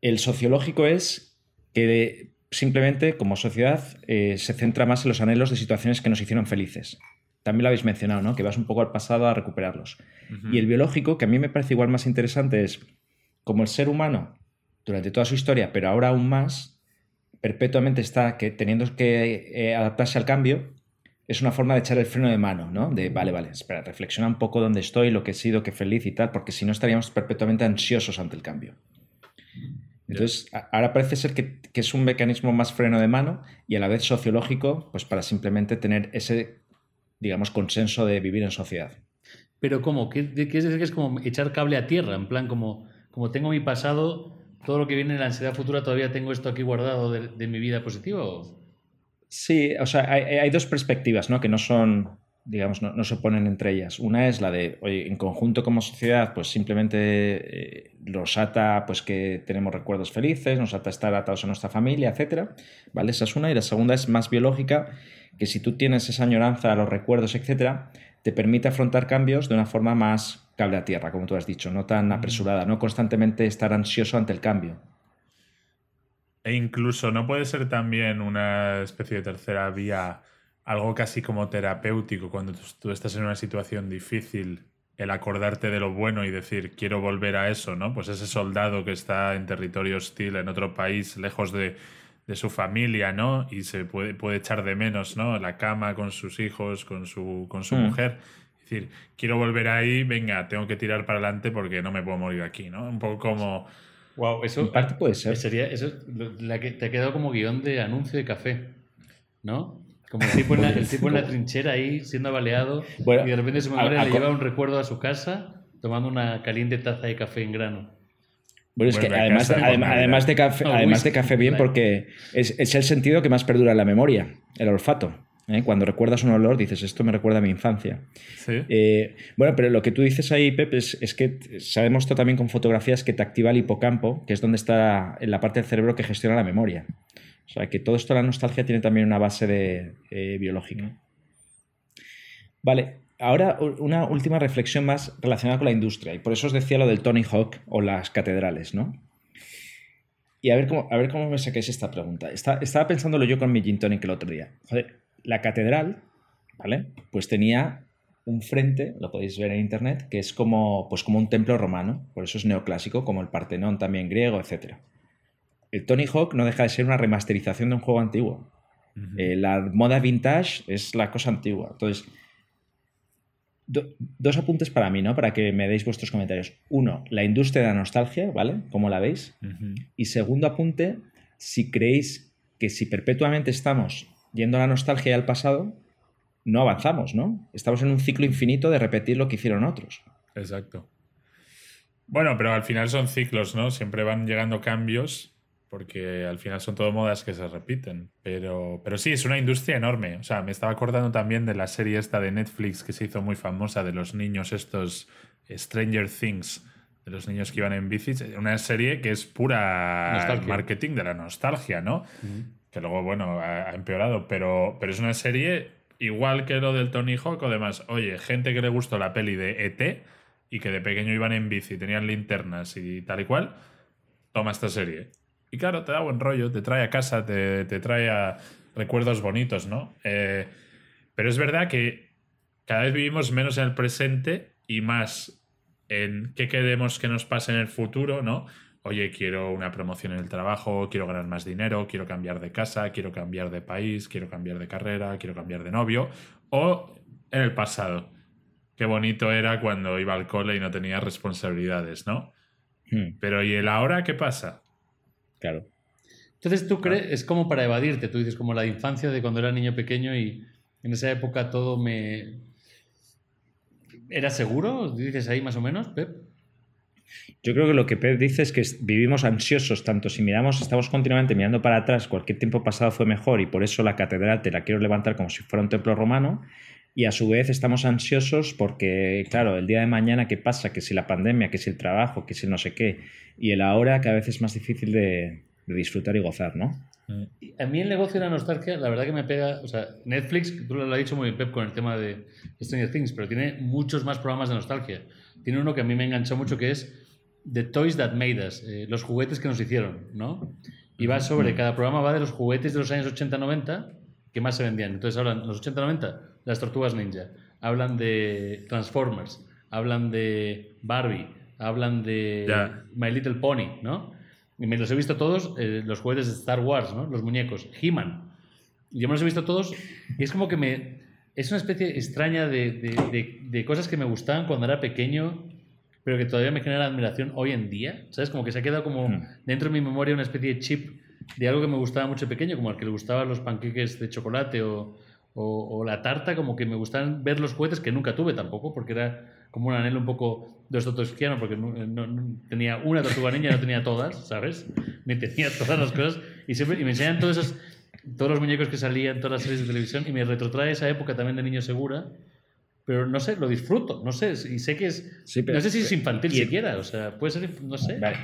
El sociológico es que simplemente como sociedad eh, se centra más en los anhelos de situaciones que nos hicieron felices. También lo habéis mencionado, ¿no? Que vas un poco al pasado a recuperarlos. Y el biológico, que a mí me parece igual más interesante, es como el ser humano, durante toda su historia, pero ahora aún más, perpetuamente está que, teniendo que eh, adaptarse al cambio, es una forma de echar el freno de mano, ¿no? De, vale, vale, espera, reflexiona un poco dónde estoy, lo que he sido, qué feliz y tal, porque si no estaríamos perpetuamente ansiosos ante el cambio. Entonces, ahora parece ser que, que es un mecanismo más freno de mano y a la vez sociológico, pues para simplemente tener ese, digamos, consenso de vivir en sociedad. Pero ¿cómo? ¿Qué, de- qué es decir que es como echar cable a tierra? En plan, como, como tengo mi pasado, todo lo que viene en la ansiedad futura, todavía tengo esto aquí guardado de, de mi vida positiva. ¿o? Sí, o sea, hay, hay dos perspectivas, ¿no? Que no son, digamos, no, no se oponen entre ellas. Una es la de, oye, en conjunto como sociedad, pues simplemente eh, nos ata, pues que tenemos recuerdos felices, nos ata estar atados a nuestra familia, etcétera, ¿vale? Esa es una. Y la segunda es más biológica, que si tú tienes esa añoranza a los recuerdos, etcétera, te permite afrontar cambios de una forma más cable a tierra, como tú has dicho, no tan apresurada, no constantemente estar ansioso ante el cambio. E incluso no puede ser también una especie de tercera vía, algo casi como terapéutico, cuando tú, tú estás en una situación difícil, el acordarte de lo bueno y decir, quiero volver a eso, ¿no? Pues ese soldado que está en territorio hostil, en otro país, lejos de, de su familia, ¿no? Y se puede, puede echar de menos, ¿no? La cama con sus hijos, con su, con su Mm. mujer. Es decir, quiero volver ahí, venga, tengo que tirar para adelante porque no me puedo morir aquí, ¿no? Un poco como... Wow, eso, En parte puede ser. Sería, eso la que te ha quedado como guion de anuncio de café, ¿no? Como el tipo en la, el tipo en la trinchera ahí siendo baleado Bueno, y de repente su a- memoria a le lleva un recuerdo a su casa tomando una caliente taza de café en grano. Bueno, es que a además, casa además, de café, No, además de café bien, claro. porque es, es el sentido que más perdura en la memoria, el olfato. ¿eh? Cuando recuerdas un olor, dices, esto me recuerda a mi infancia. Sí. Eh, bueno, pero lo que tú dices ahí, Pep, es, es que se ha demostrado también con fotografías que te activa el hipocampo, que es donde está la parte del cerebro que gestiona la memoria. O sea, que todo esto de la nostalgia tiene también una base de, eh, biológica. Vale, ahora una última reflexión más relacionada con la industria. Y por eso os decía lo del Tony Hawk o las catedrales, ¿no? Y a ver cómo, a ver cómo me sacáis esta pregunta. Está- estaba pensándolo yo con mi gin tonic el otro día. Joder, la catedral, ¿vale? Pues tenía un frente, lo podéis ver en internet, que es como, pues como un templo romano, por eso es neoclásico, como el Partenón también griego, etc. El Tony Hawk no deja de ser una remasterización de un juego antiguo. Eh, la moda vintage es la cosa antigua. Entonces, do- dos apuntes para mí, ¿no? Para que me deis vuestros comentarios. Uno, la industria de la nostalgia, ¿vale? ¿Cómo la veis? Y segundo apunte, si creéis que si perpetuamente estamos yendo a la nostalgia y al pasado, no avanzamos, ¿no? Estamos en un ciclo infinito de repetir lo que hicieron otros. Exacto. Bueno, pero al final son ciclos, ¿no? Siempre van llegando cambios porque al final son todo modas que se repiten. Pero, pero sí, es una industria enorme. O sea, me estaba acordando también de la serie esta de Netflix que se hizo muy famosa de los niños estos Stranger Things, de los niños que iban en bicis. Una serie que es pura Nostalgia. marketing de la nostalgia, ¿no? que luego, bueno, ha, ha empeorado, pero, pero es una serie igual que lo del Tony Hawk o demás. Oye, gente que le gustó la peli de ET y que de pequeño iban en bici, tenían linternas y tal y cual, toma esta serie. Y claro, te da buen rollo, te trae a casa, te, te trae a recuerdos bonitos, ¿no? Eh, pero es verdad que cada vez vivimos menos en el presente y más en qué queremos que nos pase en el futuro, ¿no? Oye, quiero una promoción en el trabajo, quiero ganar más dinero, quiero cambiar de casa, quiero cambiar de país, quiero cambiar de carrera, quiero cambiar de novio. O en el pasado. Qué bonito era cuando iba al cole y no tenía responsabilidades, ¿no? Hmm, Pero ¿y el ahora qué pasa? Claro. Entonces tú crees, es como para evadirte, tú dices como la infancia de cuando era niño pequeño y en esa época todo me... ¿Era seguro? Dices ahí más o menos, Pep. Yo creo que lo que Pep dice es que vivimos ansiosos, tanto si miramos, estamos continuamente mirando para atrás, cualquier tiempo pasado fue mejor y por eso la catedral te la quiero levantar como si fuera un templo romano, y a su vez estamos ansiosos porque, claro, el día de mañana, ¿qué pasa? Que si la pandemia, que si el trabajo, que si no sé qué, y el ahora cada vez es más difícil de, de disfrutar y gozar, ¿no? A mí el negocio de la nostalgia, la verdad que me pega, o sea, Netflix, tú lo has dicho muy bien, Pep, con el tema de Stranger Things, pero tiene muchos más programas de nostalgia. Tiene uno que a mí me enganchó mucho que es The Toys That Made Us, eh, los juguetes que nos hicieron, ¿no? Y va sobre, cada programa va de los juguetes de los años 80-90 que más se vendían. Entonces hablan, los 80-90, las tortugas ninja, hablan de Transformers, hablan de Barbie, hablan de Ya. My Little Pony, ¿no? Y me los he visto todos, eh, los juguetes de Star Wars, ¿no? Los muñecos, He-Man. Yo me los he visto todos y es como que me... Es una especie extraña de, de- de- de cosas que me gustaban cuando era pequeño, pero que todavía me genera admiración hoy en día. ¿Sabes? Como que se ha quedado como Hmm. dentro de mi memoria una especie de chip de algo que me gustaba mucho pequeño, como al que le gustaban los panqueques de chocolate o, o- o la tarta, como que me gustaban ver los juguetes que nunca tuve tampoco, porque era como un anhelo un poco dostotovskiano, porque no, no- no- tenía una tortuga niña, no tenía todas, ¿sabes? Ni tenía todas las cosas. Y, siempre, y me enseñan todos esos, todos los muñecos que salían, todas las series de televisión, y me retrotrae esa época también de niño segura. Pero no sé, lo disfruto, no sé, y sé que es... Sí, pero- no sé si es infantil y- siquiera, o sea, puede ser, no sé. Vale.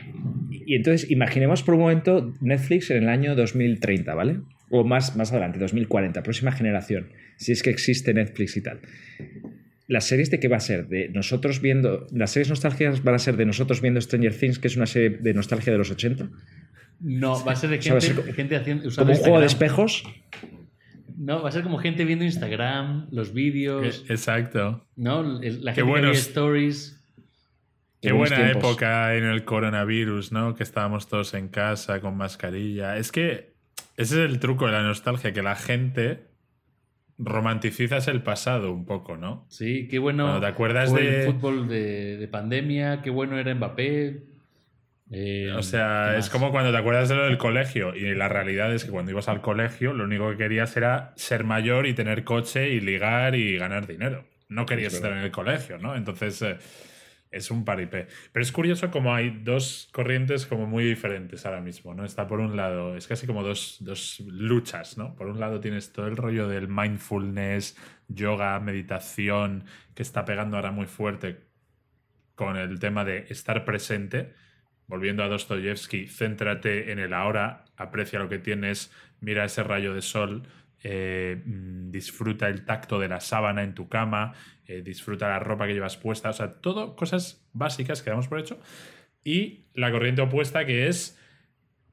Y entonces, imaginemos por un momento Netflix en el año 2030, ¿vale? O más, más adelante, 2040, próxima generación, si es que existe Netflix y tal. ¿Las series de qué va a ser? De nosotros viendo. ¿Las series nostálgicas van a ser de nosotros viendo Stranger Things, que es una serie de nostalgia de los 80? No, va a ser de O sea, gente, ser co- gente haciendo, usando ¿Como un juego de espejos? No, va a ser como gente viendo Instagram, los vídeos, Eh, Exacto. ¿no? La Qué gente buenos- veía stories. Qué buena tiempos. época en el coronavirus, ¿no? Que estábamos todos en casa con mascarilla. Es que ese es el truco de la nostalgia, que la gente romanticizas el pasado un poco, ¿no? Sí, qué bueno Cuando te acuerdas de- el fútbol de, de pandemia, qué bueno era Mbappé. Eh, O sea, ¿qué es como cuando te acuerdas de lo del colegio y la realidad es que cuando ibas al colegio lo único que querías era ser mayor y tener coche y ligar y ganar dinero. No querías Es estar en el colegio, ¿no? Entonces eh, es un paripé. Pero es curioso como hay dos corrientes como muy diferentes ahora mismo, ¿no? Está por un lado, es casi como dos, dos luchas, ¿no? Por un lado tienes todo el rollo del mindfulness, yoga, meditación, que está pegando ahora muy fuerte con el tema de estar presente. Volviendo a Dostoyevsky, céntrate en el ahora, aprecia lo que tienes, mira ese rayo de sol, eh, mm, disfruta el tacto de la sábana en tu cama, eh, disfruta la ropa que llevas puesta, o sea, todo cosas básicas que damos por hecho. Y la corriente opuesta que es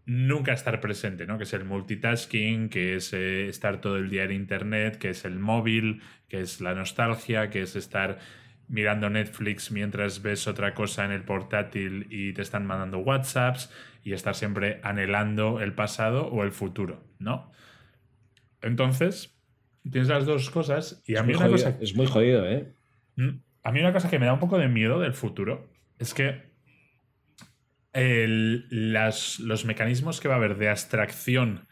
nunca estar presente, ¿no? Que es el multitasking, que es eh, estar todo el día en internet, que es el móvil, que es la nostalgia, que es estar mirando Netflix mientras ves otra cosa en el portátil y te están mandando WhatsApps y estar siempre anhelando el pasado o el futuro, ¿no? Entonces, tienes las dos cosas y a Es mí muy, una jodido, cosa es muy jodido, ¿eh? Mm, A mí una cosa que me da un poco de miedo del futuro es que el- las- los mecanismos que va a haber de abstracción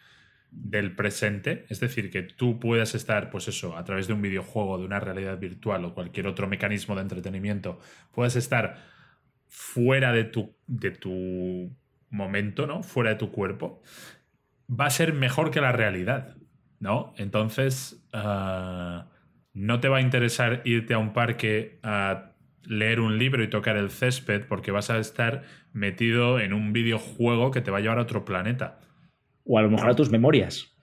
del presente, es decir, que tú puedas estar, pues eso, a través de un videojuego, de una realidad virtual o cualquier otro mecanismo de entretenimiento, puedas estar fuera de tu, de tu momento, ¿no? Fuera de tu cuerpo, va a ser mejor que la realidad, ¿no? Entonces, ah, no te va a interesar irte a un parque a leer un libro y tocar el césped porque vas a estar metido en un videojuego que te va a llevar a otro planeta O a lo mejor a tus memorias.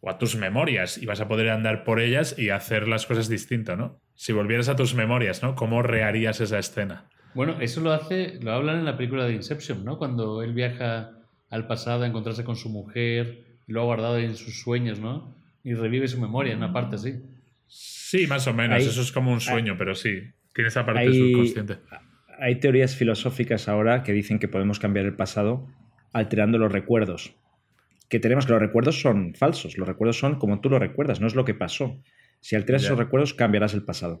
o a tus memorias y vas a poder andar por ellas y hacer las cosas distintas, ¿no? Si volvieras a tus memorias, ¿no? ¿Cómo reharías esa escena? Bueno, eso lo hace, lo hablan en la película de Inception, ¿no? Cuando él viaja al pasado a encontrarse con su mujer, y lo ha guardado en sus sueños, ¿no? Y revive su memoria en una parte así. Sí, más o menos. Ahí- Eso es como un sueño, pero sí. Tiene esa parte Hay- subconsciente. Hay teorías filosóficas ahora que dicen que podemos cambiar el pasado alterando los recuerdos. Que tenemos que los recuerdos son falsos, los recuerdos son como tú lo recuerdas, no es lo que pasó. Si alteras Ya. esos recuerdos, cambiarás el pasado.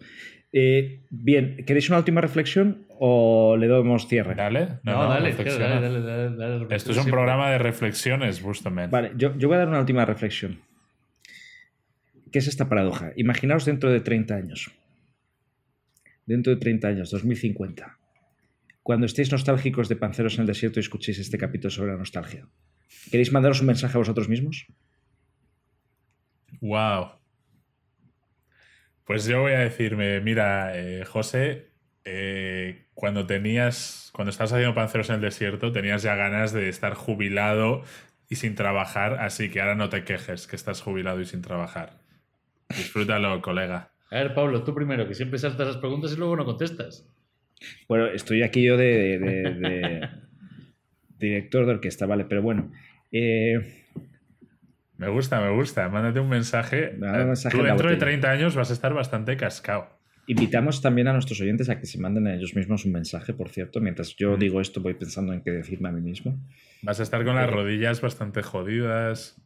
Eh, bien, ¿queréis una última reflexión o le damos cierre? Dale, no, No, no, dale, dale, dale, dale, dale, dale, Esto es un programa de reflexiones, Bustomen. Vale, yo, yo voy a dar una última reflexión. ¿Qué es esta paradoja? Imaginaos dentro de 30 años. Dentro de 30 años, 2050. Cuando estéis nostálgicos de Panceros en el Desierto y escuchéis este capítulo sobre la nostalgia. ¿Queréis mandaros un mensaje a vosotros mismos? Wow. Pues yo voy a decirme, mira, eh, José, eh, cuando tenías, cuando estabas haciendo panceros en el desierto, tenías ya ganas de estar jubilado y sin trabajar, así que ahora no te quejes que estás jubilado y sin trabajar. Disfrútalo, colega. A ver, Pablo, tú primero, que siempre saltas las preguntas y luego no contestas. Bueno, estoy aquí yo de, de- de- director de orquesta, vale, pero bueno. eh, Me gusta, me gusta. Mándate un mensaje. Mensaje Tú dentro de botella. 30 años vas a estar bastante cascado. invitamos también a nuestros oyentes a que se manden a ellos mismos un mensaje, por cierto. Mientras yo Mm. digo esto, voy pensando en qué decirme a mí mismo. Vas a estar con las rodillas bastante jodidas.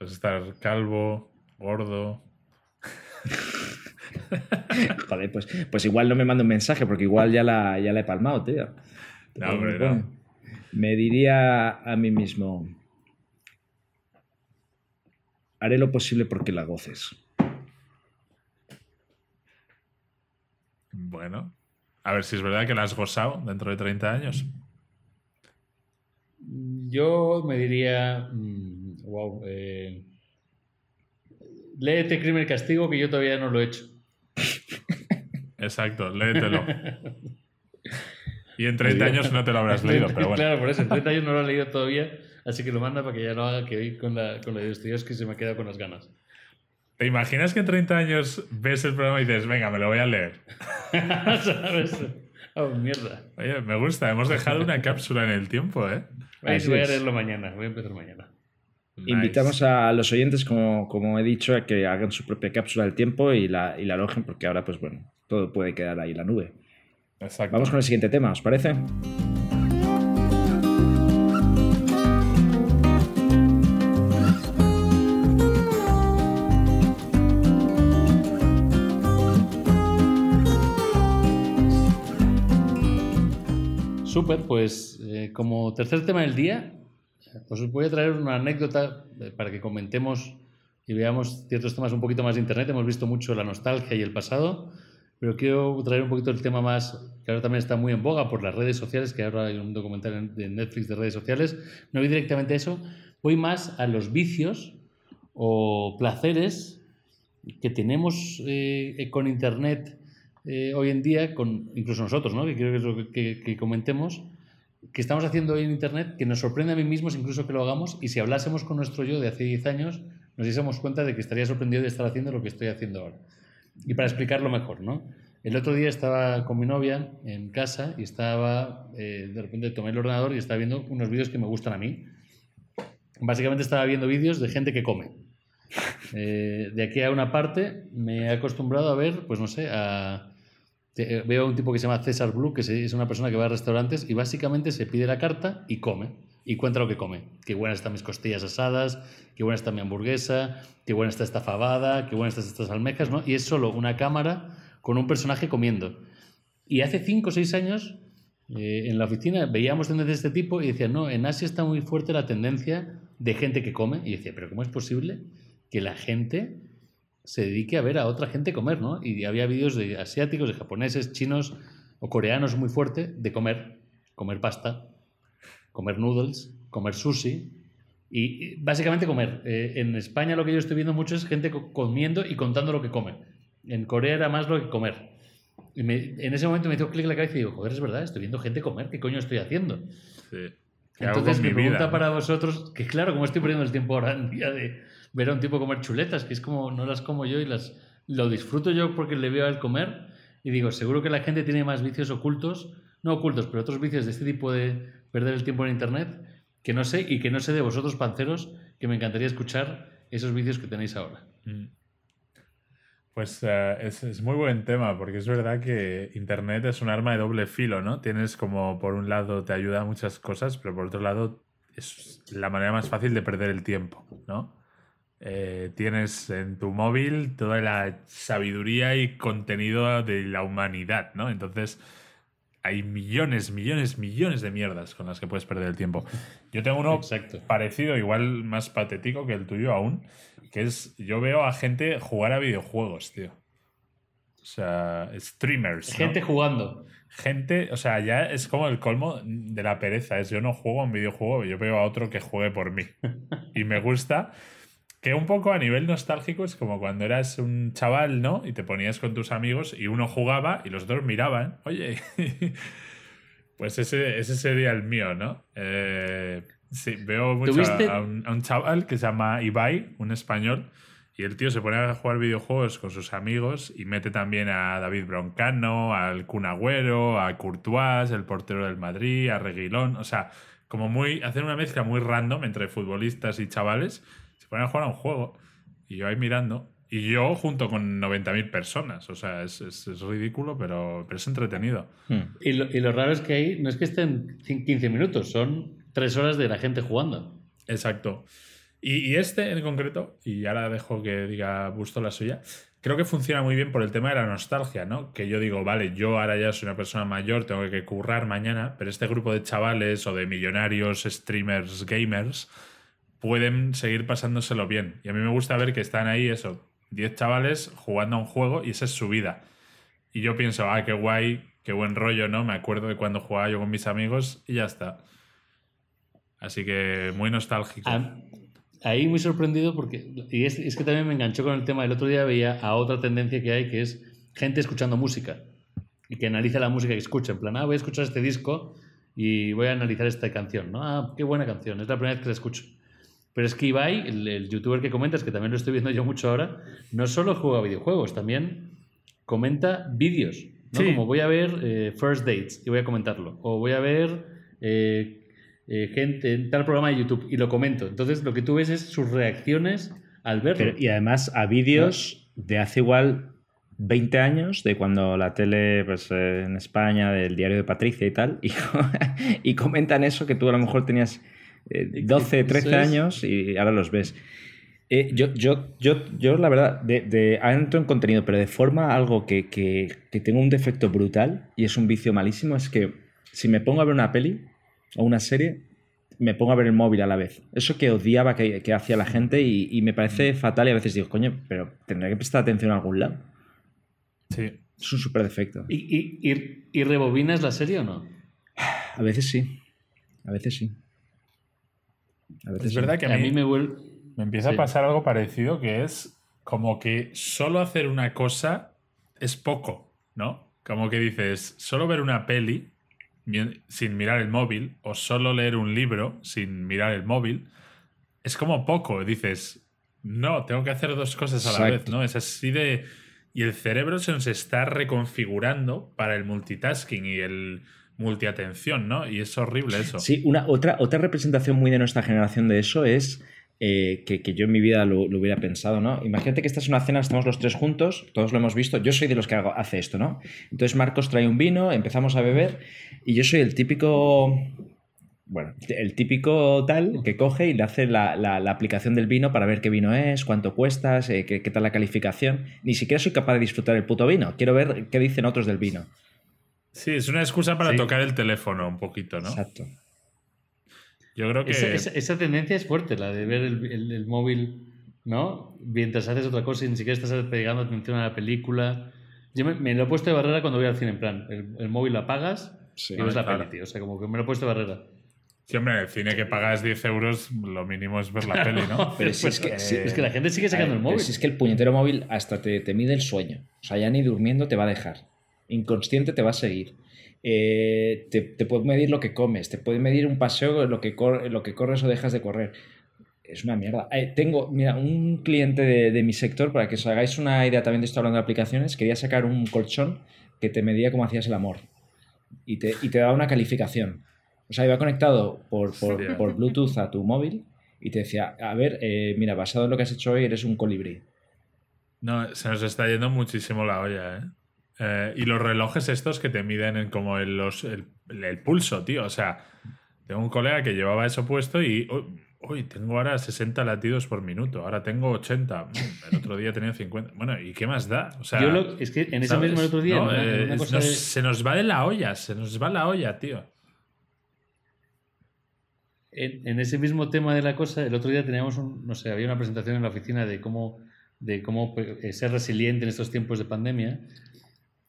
Vas a estar calvo, gordo. Joder, pues, pues igual no me mando un mensaje, porque igual ya la, ya la he palmado, tío. No, hombre, no. Me diría a mí mismo, haré lo posible porque la goces. Bueno, a ver si es verdad que la has gozado dentro de 30 años. Yo me diría. wow. eh, léete Crimen y Castigo, que yo todavía no lo he hecho. Exacto, léetelo. Y en 30 años no te lo habrás leído, pero bueno. Claro, por eso, en 30 años no lo he leído todavía, así que lo manda para que ya lo haga, que hoy con la, con la de Dostoyevsky se me ha quedado con las ganas. ¿Te imaginas que en 30 años ves el programa y dices, venga, me lo voy a leer? ¿Sabes? Oh, mierda. Oye, me gusta, hemos dejado una cápsula en el tiempo, ¿eh? Ahí Así voy a leerlo mañana, voy a empezar mañana. Nice. Invitamos a los oyentes, como, como he dicho, a que hagan su propia cápsula del tiempo y la, y la alojen, porque ahora, pues bueno, todo puede quedar ahí en la nube. Exacto. Vamos con el siguiente tema, ¿os parece? Súper, pues eh, como tercer tema del día, pues os voy a traer una anécdota eh, para que comentemos y veamos ciertos temas un poquito más de Internet. Hemos visto mucho la nostalgia y el pasado, pero quiero traer un poquito el tema más, que ahora también está muy en boga por las redes sociales, que ahora hay un documental en- de Netflix de redes sociales. No voy directamente a eso, voy más a los vicios o placeres que tenemos eh, con Internet eh, hoy en día, con, incluso nosotros, ¿no? que quiero que, es lo que- que- que comentemos, que estamos haciendo hoy en Internet, que nos sorprende a mí mismos incluso que lo hagamos, y si hablásemos con nuestro yo de hace 10 años, nos diésemos cuenta de que estaría sorprendido de estar haciendo lo que estoy haciendo ahora. Y para explicarlo mejor, ¿no? El otro día estaba con mi novia en casa y estaba, eh, de repente tomé el ordenador y estaba viendo unos vídeos que me gustan a mí. Básicamente estaba viendo vídeos de gente que come. Eh, de aquí a una parte me he acostumbrado a ver, pues no sé, a, eh, veo a un tipo que se llama César Blue, que es una persona que va a restaurantes y básicamente se pide la carta y come. Y cuenta lo que come. Qué buenas están mis costillas asadas, qué buena está mi hamburguesa, qué buena está esta fabada, qué buenas están estas almejas. Y es solo una cámara con un personaje comiendo. Y hace 5 o 6 años eh, en la oficina veíamos tendencias de este tipo y decían, no, en Asia está muy fuerte la tendencia de gente que come. Y decía, pero ¿cómo es posible que la gente se dedique a ver a otra gente comer, ¿no? Y había vídeos de asiáticos, de japoneses, chinos o coreanos muy fuerte de comer, comer pasta, comer noodles, comer sushi y básicamente comer. Eh, en España lo que yo estoy viendo mucho es gente co- comiendo y contando lo que come. En Corea era más lo que comer. Y me- en ese momento me hizo clic en la cabeza y digo, joder, es verdad, estoy viendo gente comer, ¿qué coño estoy haciendo? Sí. ¿Qué hago Entonces mi mi pregunta vida? para vosotros, que claro, como estoy perdiendo el tiempo ahora en día de ver a un tipo comer chuletas, que es como no las como yo y las lo disfruto yo porque le veo a él comer, y digo, seguro que la gente tiene más vicios ocultos, no ocultos, pero otros vicios de este tipo de perder el tiempo en Internet, que no sé y que no sé de vosotros, panceros, que me encantaría escuchar esos vicios que tenéis ahora. Mm. Pues eh, es, es, muy buen tema, porque es verdad que Internet es un arma de doble filo, ¿no? Tienes como, por un lado, te ayuda a muchas cosas, pero por otro lado, es la manera más fácil de perder el tiempo, ¿no? Eh, tienes en tu móvil toda la sabiduría y contenido de la humanidad, ¿no? Entonces, hay millones, millones, millones de mierdas con las que puedes perder el tiempo. Yo tengo uno parecido, igual más patético que el tuyo aún, que es, yo veo a gente jugar a videojuegos, tío. O sea, streamers. Gente jugando. Gente, o sea, ya es como el colmo de la pereza. Es yo no juego a un videojuego, yo veo a otro que juegue por mí. Y me gusta que un poco a nivel nostálgico es como cuando eras un chaval, ¿no? Y te ponías con tus amigos y uno jugaba y los otros miraban. Oye, pues ese, ese sería el mío, ¿no? Eh, sí, veo mucho a, un, chaval que se llama Ibai, un español, y el tío se pone a jugar videojuegos con sus amigos y mete también a David Broncano, al Kun Agüero, a Courtois, el portero del Madrid, a Reguilón, o sea, como muy, hacer una mezcla muy random entre futbolistas y chavales se ponen a jugar a un juego y yo ahí mirando. Y yo junto con 90.000 personas. O sea, es, es, ridículo, pero, pero, es entretenido. Hmm. Y, lo, y, lo, raro es que ahí no es que estén 15 minutos, son 3 horas de la gente jugando. Exacto. Y, y este en concreto, y ahora dejo que diga Busto la suya, creo que funciona muy bien por el tema de la nostalgia, ¿no? Que yo digo, vale, yo ahora ya soy una persona mayor, tengo que currar mañana, pero este grupo de chavales o de millonarios, streamers, gamers, pueden seguir pasándoselo bien. Y a mí me gusta ver que están ahí, eso, 10 chavales jugando a un juego y esa es su vida. Y yo pienso, ah, qué guay, qué buen rollo, ¿no? Me acuerdo de cuando jugaba yo con mis amigos y ya está. Así que muy nostálgico. ahí muy sorprendido porque, y es, es, que también me enganchó con el tema, el otro día veía a otra tendencia que hay que es gente escuchando música y que analiza la música que escucha, en plan, ah, voy a escuchar este disco y voy a analizar esta canción, ¿no? Ah, qué buena canción, es la primera vez que la escucho. Pero es que Ibai, el, youtuber que comentas, que también lo estoy viendo yo mucho ahora, no solo juega videojuegos, también comenta vídeos. ¿no? Como voy a ver eh, First Dates y voy a comentarlo. O voy a ver eh, eh, gente en tal programa de YouTube y lo comento. Entonces lo que tú ves es sus reacciones al verlo. y además a vídeos de hace igual 20 años, de cuando la tele pues, en España, del diario de Patricia y tal, y, y comentan eso que tú a lo mejor tenías 12, eh, 13 años y ahora los ves. Eh, yo, yo, yo, yo, la verdad, de, de, entro en contenido, pero de forma algo que, que, que tengo un defecto brutal y es un vicio malísimo, es que si me pongo a ver una peli o una serie, me pongo a ver el móvil a la vez. Eso que odiaba que, que hacía la gente y, y, me parece fatal y a veces digo, coño, pero tendré que prestar atención a algún lado. Sí. Es un súper defecto. ¿Y, y, y, ¿Y rebobinas la serie o no? A veces sí. A veces sí es verdad que a mí, me, me empieza a pasar algo parecido, que es como que solo hacer una cosa es poco, ¿no? Como que dices, solo ver una peli sin mirar el móvil o solo leer un libro sin mirar el móvil es como poco. Dices, no, tengo que hacer dos cosas a la vez, ¿no? Es así de... Y el cerebro se nos está reconfigurando para el multitasking y el multiatención, ¿no? Y es horrible eso. Sí, una, otra, otra representación muy de nuestra generación de eso es eh, que, yo en mi vida lo, hubiera pensado, ¿no? Imagínate que esta es una cena, estamos los tres juntos, todos lo hemos visto, yo soy de los que hace esto, ¿no? Entonces Marcos trae un vino, empezamos a beber y yo soy el típico... Bueno, el típico tal que coge y le hace la, aplicación del vino para ver qué vino es, cuánto cuesta, eh, qué, qué tal la calificación. Ni siquiera soy capaz de disfrutar el puto vino. Quiero ver qué dicen otros del vino. Sí, es una excusa para tocar el teléfono un poquito, ¿no? Exacto. Yo creo que. Esa, tendencia es fuerte, la de ver el, móvil, ¿no? Mientras haces otra cosa y ni siquiera estás pegando atención a la película. Yo me, lo he puesto de barrera cuando voy al cine, en plan, el, móvil lo apagas y ves la peli, tío. O sea, como que me lo he puesto de barrera. Sí, hombre, en el cine que pagas 10 euros, lo mínimo es ver la peli, ¿no? Pero es, que, es que la gente sigue sacando el móvil. Si es que el puñetero móvil hasta te, te mide el sueño. O sea, ya ni durmiendo te va a dejar inconsciente te va a seguir. Eh, te, puede medir lo que comes, te puede medir un paseo, lo que, lo que corres o dejas de correr. es una mierda. Eh, tengo, mira, un cliente de, de mi sector, para que os hagáis una idea también de esto hablando de aplicaciones, quería sacar un colchón que te medía cómo hacías el amor y te, y te daba una calificación. O sea, iba conectado por, por Bluetooth a tu móvil y te decía, a ver, eh, mira, basado en lo que has hecho hoy, eres un colibrí. No, se nos está yendo muchísimo la olla, ¿eh? Eh, y los relojes estos que te miden en como el, los- el, el pulso, tío. O sea, tengo un colega que llevaba eso puesto y uy, uy, tengo ahora 60 latidos por minuto, ahora tengo 80, mm, el otro día tenía 50. Bueno, ¿y qué más da? O sea, Yo lo- es que en ese ¿sabes? mismo el otro día, No, eh, una cosa nos- de- se nos va de la olla, se nos va la olla, tío. En, en ese mismo tema de la cosa, el otro día teníamos un, no sé, había una presentación en la oficina de cómo, de cómo eh, ser resiliente en estos tiempos de pandemia.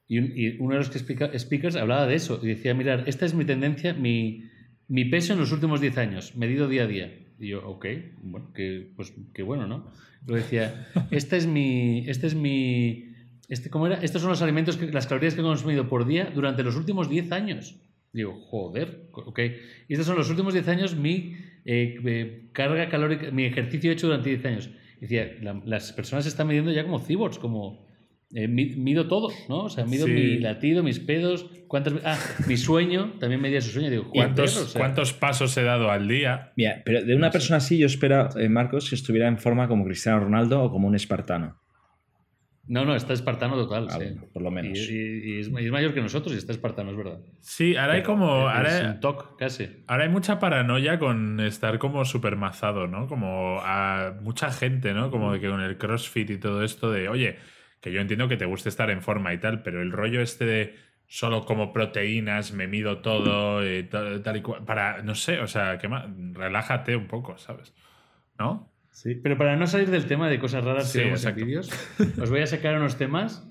Y, un- y uno de los que explica- speakers hablaba de eso y decía, mirar, esta es mi tendencia, mi, mi peso en los últimos 10 años, medido día a día. Y yo, ok, bueno, que, pues qué bueno, ¿no? Luego decía, esta es mi, este es mi, este, ¿cómo era? Estos son los alimentos, que, las calorías que he consumido por día durante los últimos 10 años. Digo, joder, ok. Y estos son los últimos 10 años mi eh, eh, carga calórica, mi ejercicio hecho durante 10 años. Y decía, la- las personas se están midiendo ya como cyborgs, como eh, mi- mido todo, ¿no? O sea, mido Sí. mi latido, mis pedos, cuántas Ah, mi sueño, también medía su sueño. Digo, ¿Cuántos, o sea, ¿Cuántos pasos he dado al día? Mira, pero de una persona así yo espero, eh, Marcos, que estuviera en forma como Cristiano Ronaldo o como un espartano. No, no, está espartano total, Ah, sí. bueno, por lo menos. Y, y- y es, y es mayor que nosotros y está espartano, es verdad. Sí, ahora hay como. es Ahora, un toc, casi. Ahora hay mucha paranoia con estar como súper mazado, ¿no? Como a mucha gente, ¿no? Como de que con el CrossFit y todo esto de, oye, que yo entiendo que te guste estar en forma y tal, pero el rollo este de solo como proteínas, me mido todo, y tal, tal y cual, para, no sé, o sea, que ma- relájate un poco, ¿sabes? ¿No? Sí, pero para no salir del tema de cosas raras Sí, que vemos en vídeos, os voy a sacar unos temas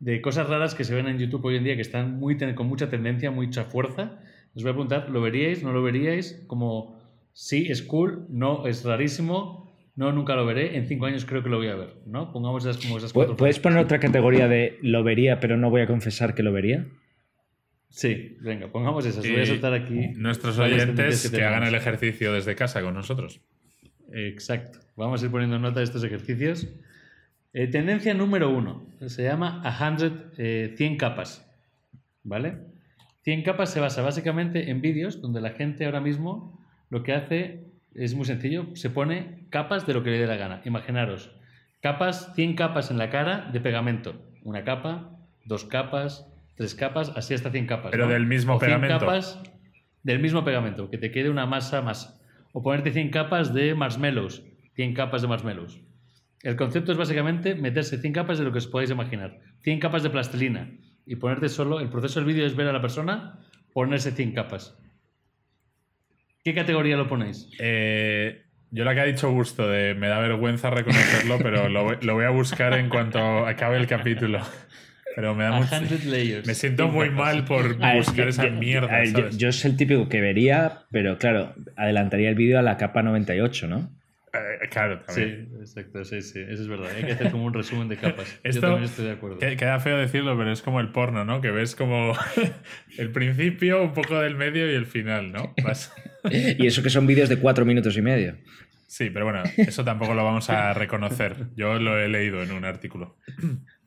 de cosas raras que se ven en YouTube hoy en día que están muy con mucha tendencia, mucha fuerza. Os voy a preguntar, ¿lo veríais? ¿No lo veríais? Como, sí, es cool, no, es rarísimo, no, nunca lo veré, en cinco años creo que lo voy a ver, ¿no? Pongamos esas, como esas cuatro ¿Puedes poner otra categoría de lo vería, pero no voy a confesar que lo vería? Sí, venga, pongamos esas. Y voy a soltar aquí. Nuestros oyentes que, hagan el ejercicio desde casa con nosotros. Exacto. Vamos a ir poniendo nota de estos ejercicios. Eh, tendencia número uno. Se llama a 100, eh, 100 capas. ¿Vale? 100 capas se basa básicamente en vídeos donde la gente ahora mismo lo que hace es muy sencillo. Se pone capas de lo que le dé la gana. Imaginaros. Capas, 100 capas en la cara de pegamento. Una capa, dos capas, tres capas, así hasta 100 capas. Pero ¿no? del mismo O 100 pegamento. capas del mismo pegamento, que te quede una masa más. O ponerte 100 capas de marshmallows, 100 capas de marshmallows. El concepto es básicamente meterse 100 capas de lo que os podáis imaginar. 100 capas de plastilina. Y ponerte solo, el proceso del vídeo es ver a la persona ponerse 100 capas. ¿Qué categoría lo ponéis? Eh, yo la que ha dicho Gusto de me da vergüenza reconocerlo, pero lo, voy- lo voy a buscar en cuanto acabe el capítulo. Pero me da A mucho- 100 layers. Me siento 100 muy mal por A ver, buscar yo- esa yo- mierda. ver, yo, ¿sabes? yo soy el típico que vería, pero claro, adelantaría el vídeo a la capa 98, ¿no? Eh, claro, Sí, también. exacto, sí, sí, eso es verdad. Hay que hacer como un resumen de capas. Esto- Yo también estoy de acuerdo. Que- Queda feo decirlo, pero es como el porno, ¿no? Que ves como el principio, un poco del medio y el final, ¿no? Vas- Y eso que son vídeos de cuatro minutos y medio. Sí, pero bueno, eso tampoco lo vamos a reconocer. Yo lo he leído en un artículo.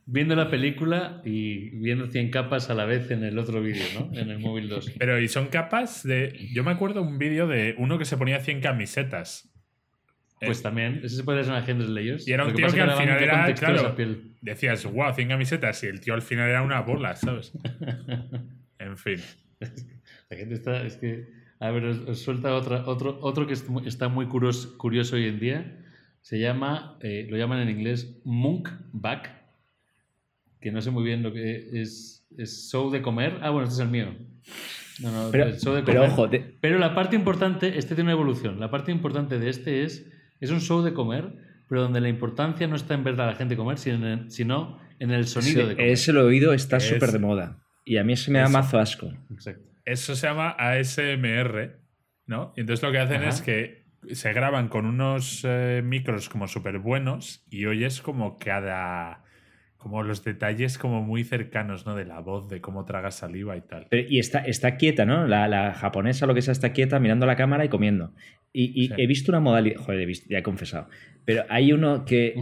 Viendo la película y viendo 100 capas a la vez en el otro vídeo, ¿no? En el móvil 2. Pero y son capas de... Yo me acuerdo un vídeo de uno que se ponía 100 camisetas. Pues Eh, también, ese se puede ser en Agentes Layers. Y era un tío que al final era, claro, decías, wow, 100 camisetas, y el tío al final era una bola, ¿sabes? En fin. La gente está, es que, a ver, os, suelta otra, otro, otro que está muy curioso, curioso hoy en día. Se llama, eh, lo llaman en inglés Monk Back, que no sé muy bien lo que es, es show de comer. Ah, bueno, este es el mío. No, no, Pero, el show de pero comer. ojo, Pero la parte importante, este tiene una evolución. La parte importante de este es, es un show de comer, pero donde la importancia no está en ver a la gente comer, sino en, sino en el sonido sí, de comer. ese lo oído, está Es- súper de moda. Y a mí se me da mazo asco. Exacto. Eso se llama ASMR, ¿no? Y entonces lo que hacen Ajá. es que se graban con unos eh, micros como súper buenos y oyes como cada como los detalles como muy cercanos, ¿no? De la voz, de cómo traga saliva y tal. Pero- y está, está quieta, ¿no? La, la japonesa, lo que sea, está quieta mirando la cámara y comiendo. Y, y Sí. he visto una modalidad. Joder, he visto- ya he confesado. Pero hay uno que.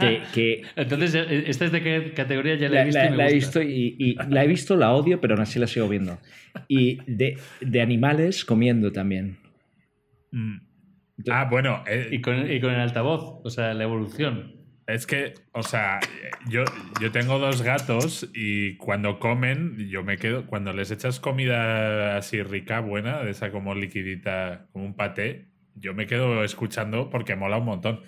que, que Entonces, eh, ¿esta es de qué categoría? Ya la, la, he visto. la- y me la he gusta. visto y, y la he visto, la odio, pero aún así la sigo viendo. Y de, de animales comiendo también. Mm. Ah, bueno, eh, Y con, y con el altavoz, o sea, la evolución. Es que, o sea, yo, yo tengo dos gatos y cuando comen, yo me quedo, cuando les echas comida así rica, buena, de esa como liquidita, como un paté, yo me quedo escuchando porque mola un montón.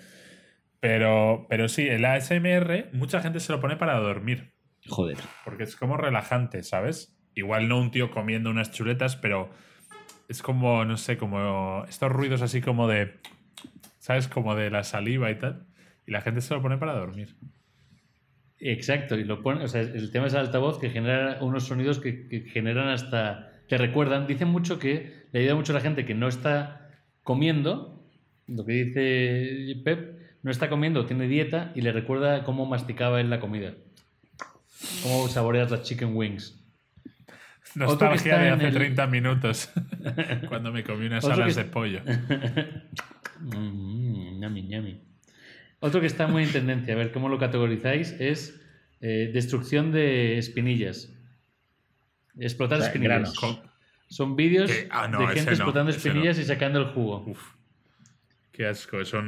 Pero, pero sí, el ASMR, mucha gente se lo pone para dormir, Joder. porque es como relajante, ¿sabes? Igual no un tío comiendo unas chuletas, pero es como, no sé, como estos ruidos así como de, ¿sabes? Como de la saliva y tal. Y la gente se lo pone para dormir. Exacto, y lo pone, o sea, el tema es el altavoz que genera unos sonidos que, que generan hasta, te recuerdan, dicen mucho que le ayuda mucho a la gente que no está comiendo, lo que dice Pep, no está comiendo, tiene dieta y le recuerda cómo masticaba él la comida, cómo saboreas las chicken wings. Nostalgia de hace el- 30 minutos, cuando me comí unas Otro alas de pollo. Mm, ñami, ñami. Otro que está muy en tendencia, a ver cómo lo categorizáis, es eh, destrucción de espinillas. Explotar O sea, espinillas. Son vídeos ah, no, de gente no, explotando espinillas y sacando el jugo. Uf, qué asco. Eso,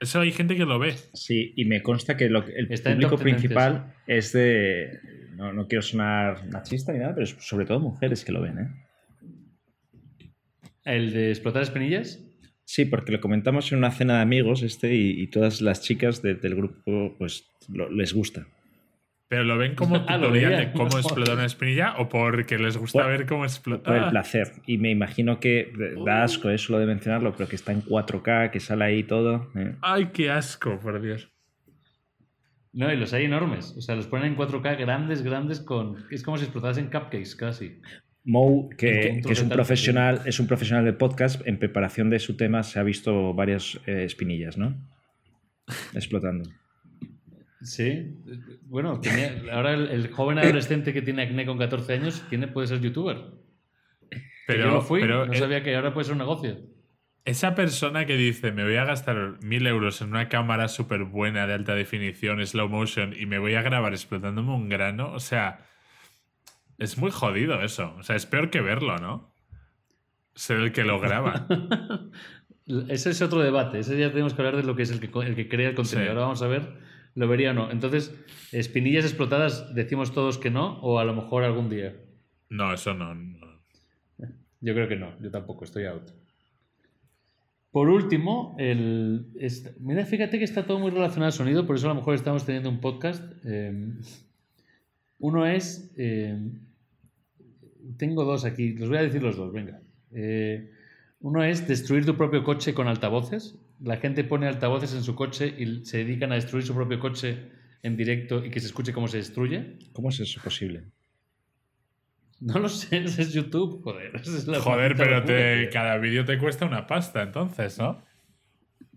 eso hay gente que lo ve. Sí, y me consta que lo que- el Está público principal es de. No, no quiero sonar machista ni nada, pero es sobre todo mujeres que lo ven, ¿eh? ¿El de explotar espinillas? Sí, porque lo comentamos en una cena de amigos este y, y todas las chicas de- del grupo pues lo- les gusta. Pero lo ven como Ah, tutorial de cómo explotar una espinilla o porque les gusta Por- ver cómo Por el placer. Y me imagino que da asco eso lo de mencionarlo, pero que está en 4K, que sale ahí todo. ¿eh? Ay, qué asco, por Dios. No, y los hay enormes. O sea, los ponen en 4K grandes, grandes con... Es como si explotasen cupcakes casi. Mo, que, es un profesional, es un profesional del podcast, en preparación de su tema se ha visto varias eh, espinillas, ¿no? Explotando. Sí. Bueno, tenía- ahora el, el joven adolescente que tiene acné con 14 años tiene, puede ser youtuber. Pero, yo no fui, pero no eh, sabía que ahora puede ser un negocio. esa persona que dice me voy a gastar mil euros en una cámara súper buena de alta definición, slow motion, y me voy a grabar explotándome un grano, o sea, es muy jodido eso. O sea, es peor que verlo, ¿no? Ser el que lo graba. Ese es otro debate. Ese ya tenemos que hablar de lo que es el que, el que crea el contenido. Sí. Ahora vamos a ver, lo vería o no. Entonces, espinillas explotadas, decimos todos que no, o a lo mejor algún día. No, eso no. no. Yo creo que no, yo tampoco, estoy out. Por último, el, mira, fíjate que está todo muy relacionado al sonido, por eso a lo mejor estamos teniendo un podcast. Eh, uno es, eh, tengo dos aquí, los voy a decir los dos, venga. Eh, uno es destruir tu propio coche con altavoces. La gente pone altavoces en su coche y se dedican a destruir su propio coche en directo y que se escuche cómo se destruye. ¿Cómo es eso posible? No lo sé, ese es YouTube, joder. es la Joder, pero te- cada vídeo te cuesta una pasta, entonces, ¿no?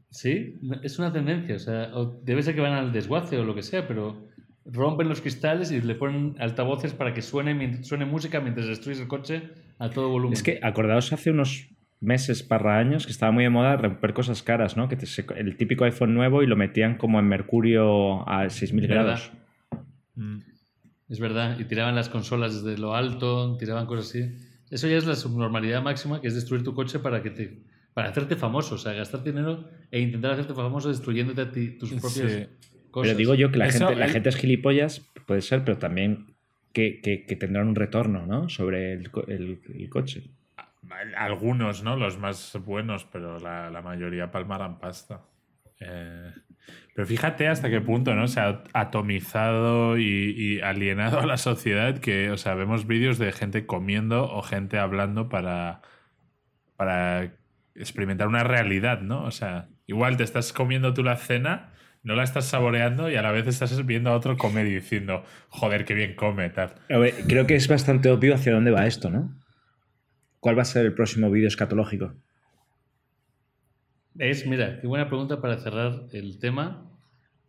Sí, es una tendencia. O sea, o debe ser que van al desguace o lo que sea, pero rompen los cristales y le ponen altavoces para que suene, suene música mientras destruyes el coche a todo volumen. Es que acordaos hace unos meses, parra años, que estaba muy de moda romper cosas caras, ¿no? Que te- el típico iPhone nuevo y lo metían como en mercurio a 6000 ¿Verdad? grados. Mm. Es verdad, y tiraban las consolas desde lo alto, tiraban cosas así. Eso ya es la subnormalidad máxima, que es destruir tu coche para que te para hacerte famoso, o sea, gastar dinero e intentar hacerte famoso destruyéndote a ti tus propias Sí. Cosas. Pero digo yo que la, Eso, gente, la el- gente es gilipollas, puede ser, pero también que, que- que tendrán un retorno, ¿no? Sobre el- el coche. Algunos, ¿no? Los más buenos, pero la, la mayoría palmarán pasta. Eh, pero fíjate hasta qué punto, ¿no? Se ha atomizado y, y alienado a la sociedad que, o sea, vemos vídeos de gente comiendo o gente hablando para, para experimentar una realidad, ¿no? O sea, igual te estás comiendo tú la cena, no la estás saboreando y a la vez estás viendo a otro comer y diciendo, joder, qué bien come, tal. A ver, creo que es bastante obvio hacia dónde va esto, ¿no? ¿Cuál va a ser el próximo vídeo escatológico? Es, mira, qué buena pregunta para cerrar el tema.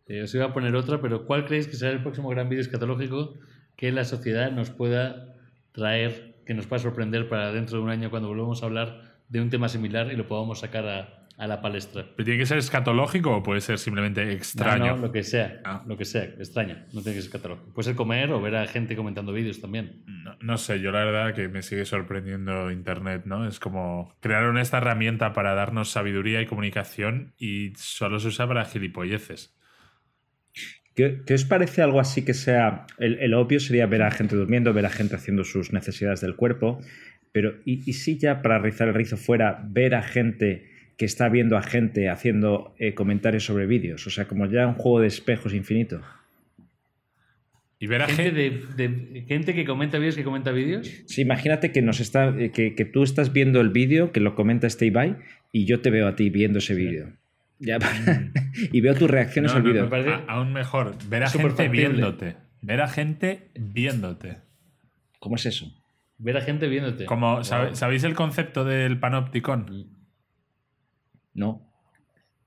eh, os iba a poner otra, pero ¿cuál creéis que será el próximo gran vídeo escatológico que la sociedad nos pueda traer, que nos pueda sorprender para dentro de un año cuando volvamos a hablar de un tema similar y lo podamos sacar a, a la palestra? ¿Pero tiene que ser escatológico o puede ser simplemente extraño? No, no, lo que sea, Ah. lo que sea, extraño, no tiene que ser escatológico. Puede ser comer o ver a gente comentando vídeos también. No, no sé, yo la verdad que me sigue sorprendiendo Internet, ¿no? Es como crearon esta herramienta para darnos sabiduría y comunicación y solo se usa para gilipolleces. ¿Qué, qué os parece algo así que sea... El, el obvio sería ver a gente durmiendo, ver a gente haciendo sus necesidades del cuerpo, pero ¿y, y si ya para rizar el rizo fuera ver a gente que está viendo a gente haciendo eh, comentarios sobre vídeos? O sea, como ya un juego de espejos infinito. Y ver a Gente, gente... de, de- gente que comenta vídeos que comenta vídeos. Sí, imagínate que nos está, eh, que, que tú estás viendo el vídeo, que lo comenta este Ibai, y yo te veo a ti viendo ese vídeo. Ya, para- y veo tus reacciones No, al no, vídeo. me parece- a- aún mejor, ver a gente factible. viéndote. Ver a gente viéndote. ¿Cómo es eso? Ver a gente viéndote. Como, Wow. ¿sabe- ¿Sabéis el concepto del panopticon? No.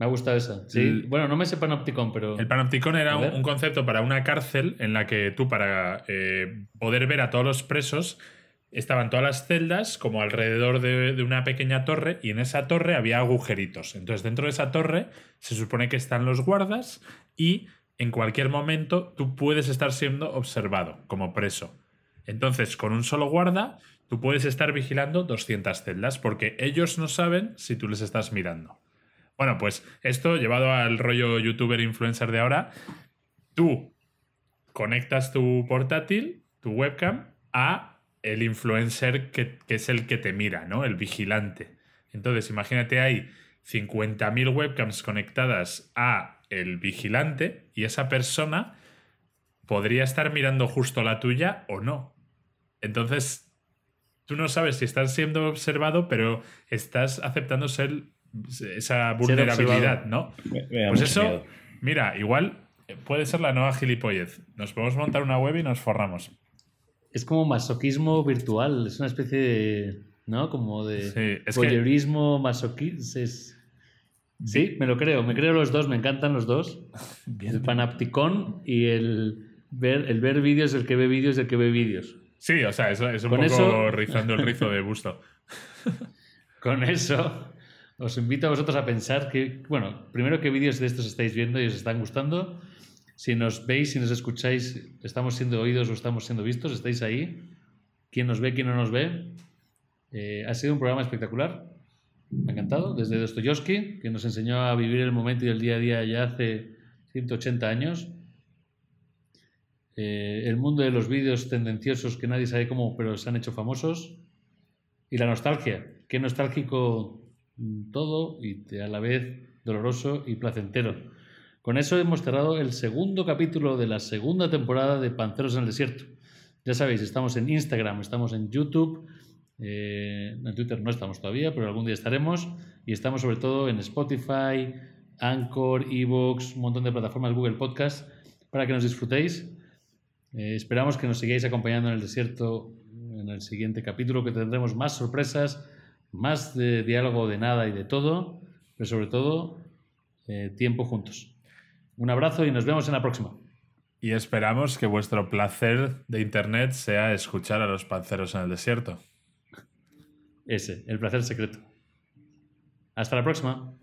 Me ha gustado esa. Sí. El- Bueno, no me sé Panopticon, pero. El panopticon era un concepto para una cárcel en la que tú, para eh, poder ver a todos los presos, estaban todas las celdas como alrededor de, de una pequeña torre y en esa torre había agujeritos. Entonces, dentro de esa torre se supone que están los guardas y en cualquier momento tú puedes estar siendo observado como preso. Entonces, con un solo guarda, tú puedes estar vigilando 200 celdas porque ellos no saben si tú les estás mirando. Bueno, pues esto llevado al rollo youtuber influencer de ahora, tú conectas tu portátil, tu webcam, a el influencer que, que es el que te mira, ¿no? El vigilante. Entonces, imagínate, hay 50.000 webcams conectadas a el vigilante y esa persona podría estar mirando justo la tuya o no. Entonces, tú no sabes si estás siendo observado, pero estás aceptando ser esa vulnerabilidad, ¿no? Me- me da Pues eso, miedo. mira, igual eh, puede ser la nueva gilipollez. Nos podemos montar una web y nos forramos. Es como masoquismo virtual. Es una especie de. ¿No? Como de. Sí, es que- voyeurismo, masoquismo. Es... Sí, me lo creo. Me creo los dos. Me encantan los dos. El panopticon y el ver, el ver vídeos, el que ve vídeos, el que ve vídeos. Sí, o sea, es, es un Con poco eso- rizando el rizo de busto. Con eso, os invito a vosotros a pensar que, bueno, primero qué vídeos de estos estáis viendo y os están gustando. Si nos veis, si nos escucháis, estamos siendo oídos o estamos siendo vistos, estáis ahí. ¿Quién nos ve, quién no nos ve? Eh, ha sido un programa espectacular. Me ha encantado. Desde Dostoyevsky, que nos enseñó a vivir el momento y el día a día ya hace 180 años. Eh, el mundo de los vídeos tendenciosos que nadie sabe cómo, pero se han hecho famosos. Y la nostalgia. Qué nostálgico mm, todo y a la vez doloroso y placentero. Con eso hemos cerrado el segundo capítulo de la segunda temporada de Panceros en el Desierto. Ya sabéis, estamos en Instagram, estamos en YouTube, eh, en Twitter no estamos todavía, pero algún día estaremos. Y estamos sobre todo en Spotify, Anchor, Evox, un montón de plataformas Google Podcast para que nos disfrutéis. Eh, esperamos que nos sigáis acompañando en el desierto en el siguiente capítulo, que tendremos más sorpresas, más de diálogo de nada y de todo, pero sobre todo eh, tiempo juntos. Un abrazo y nos vemos en la próxima. Y esperamos que vuestro placer de Internet sea escuchar a los panceros en el desierto. Ese, el placer secreto. Hasta la próxima.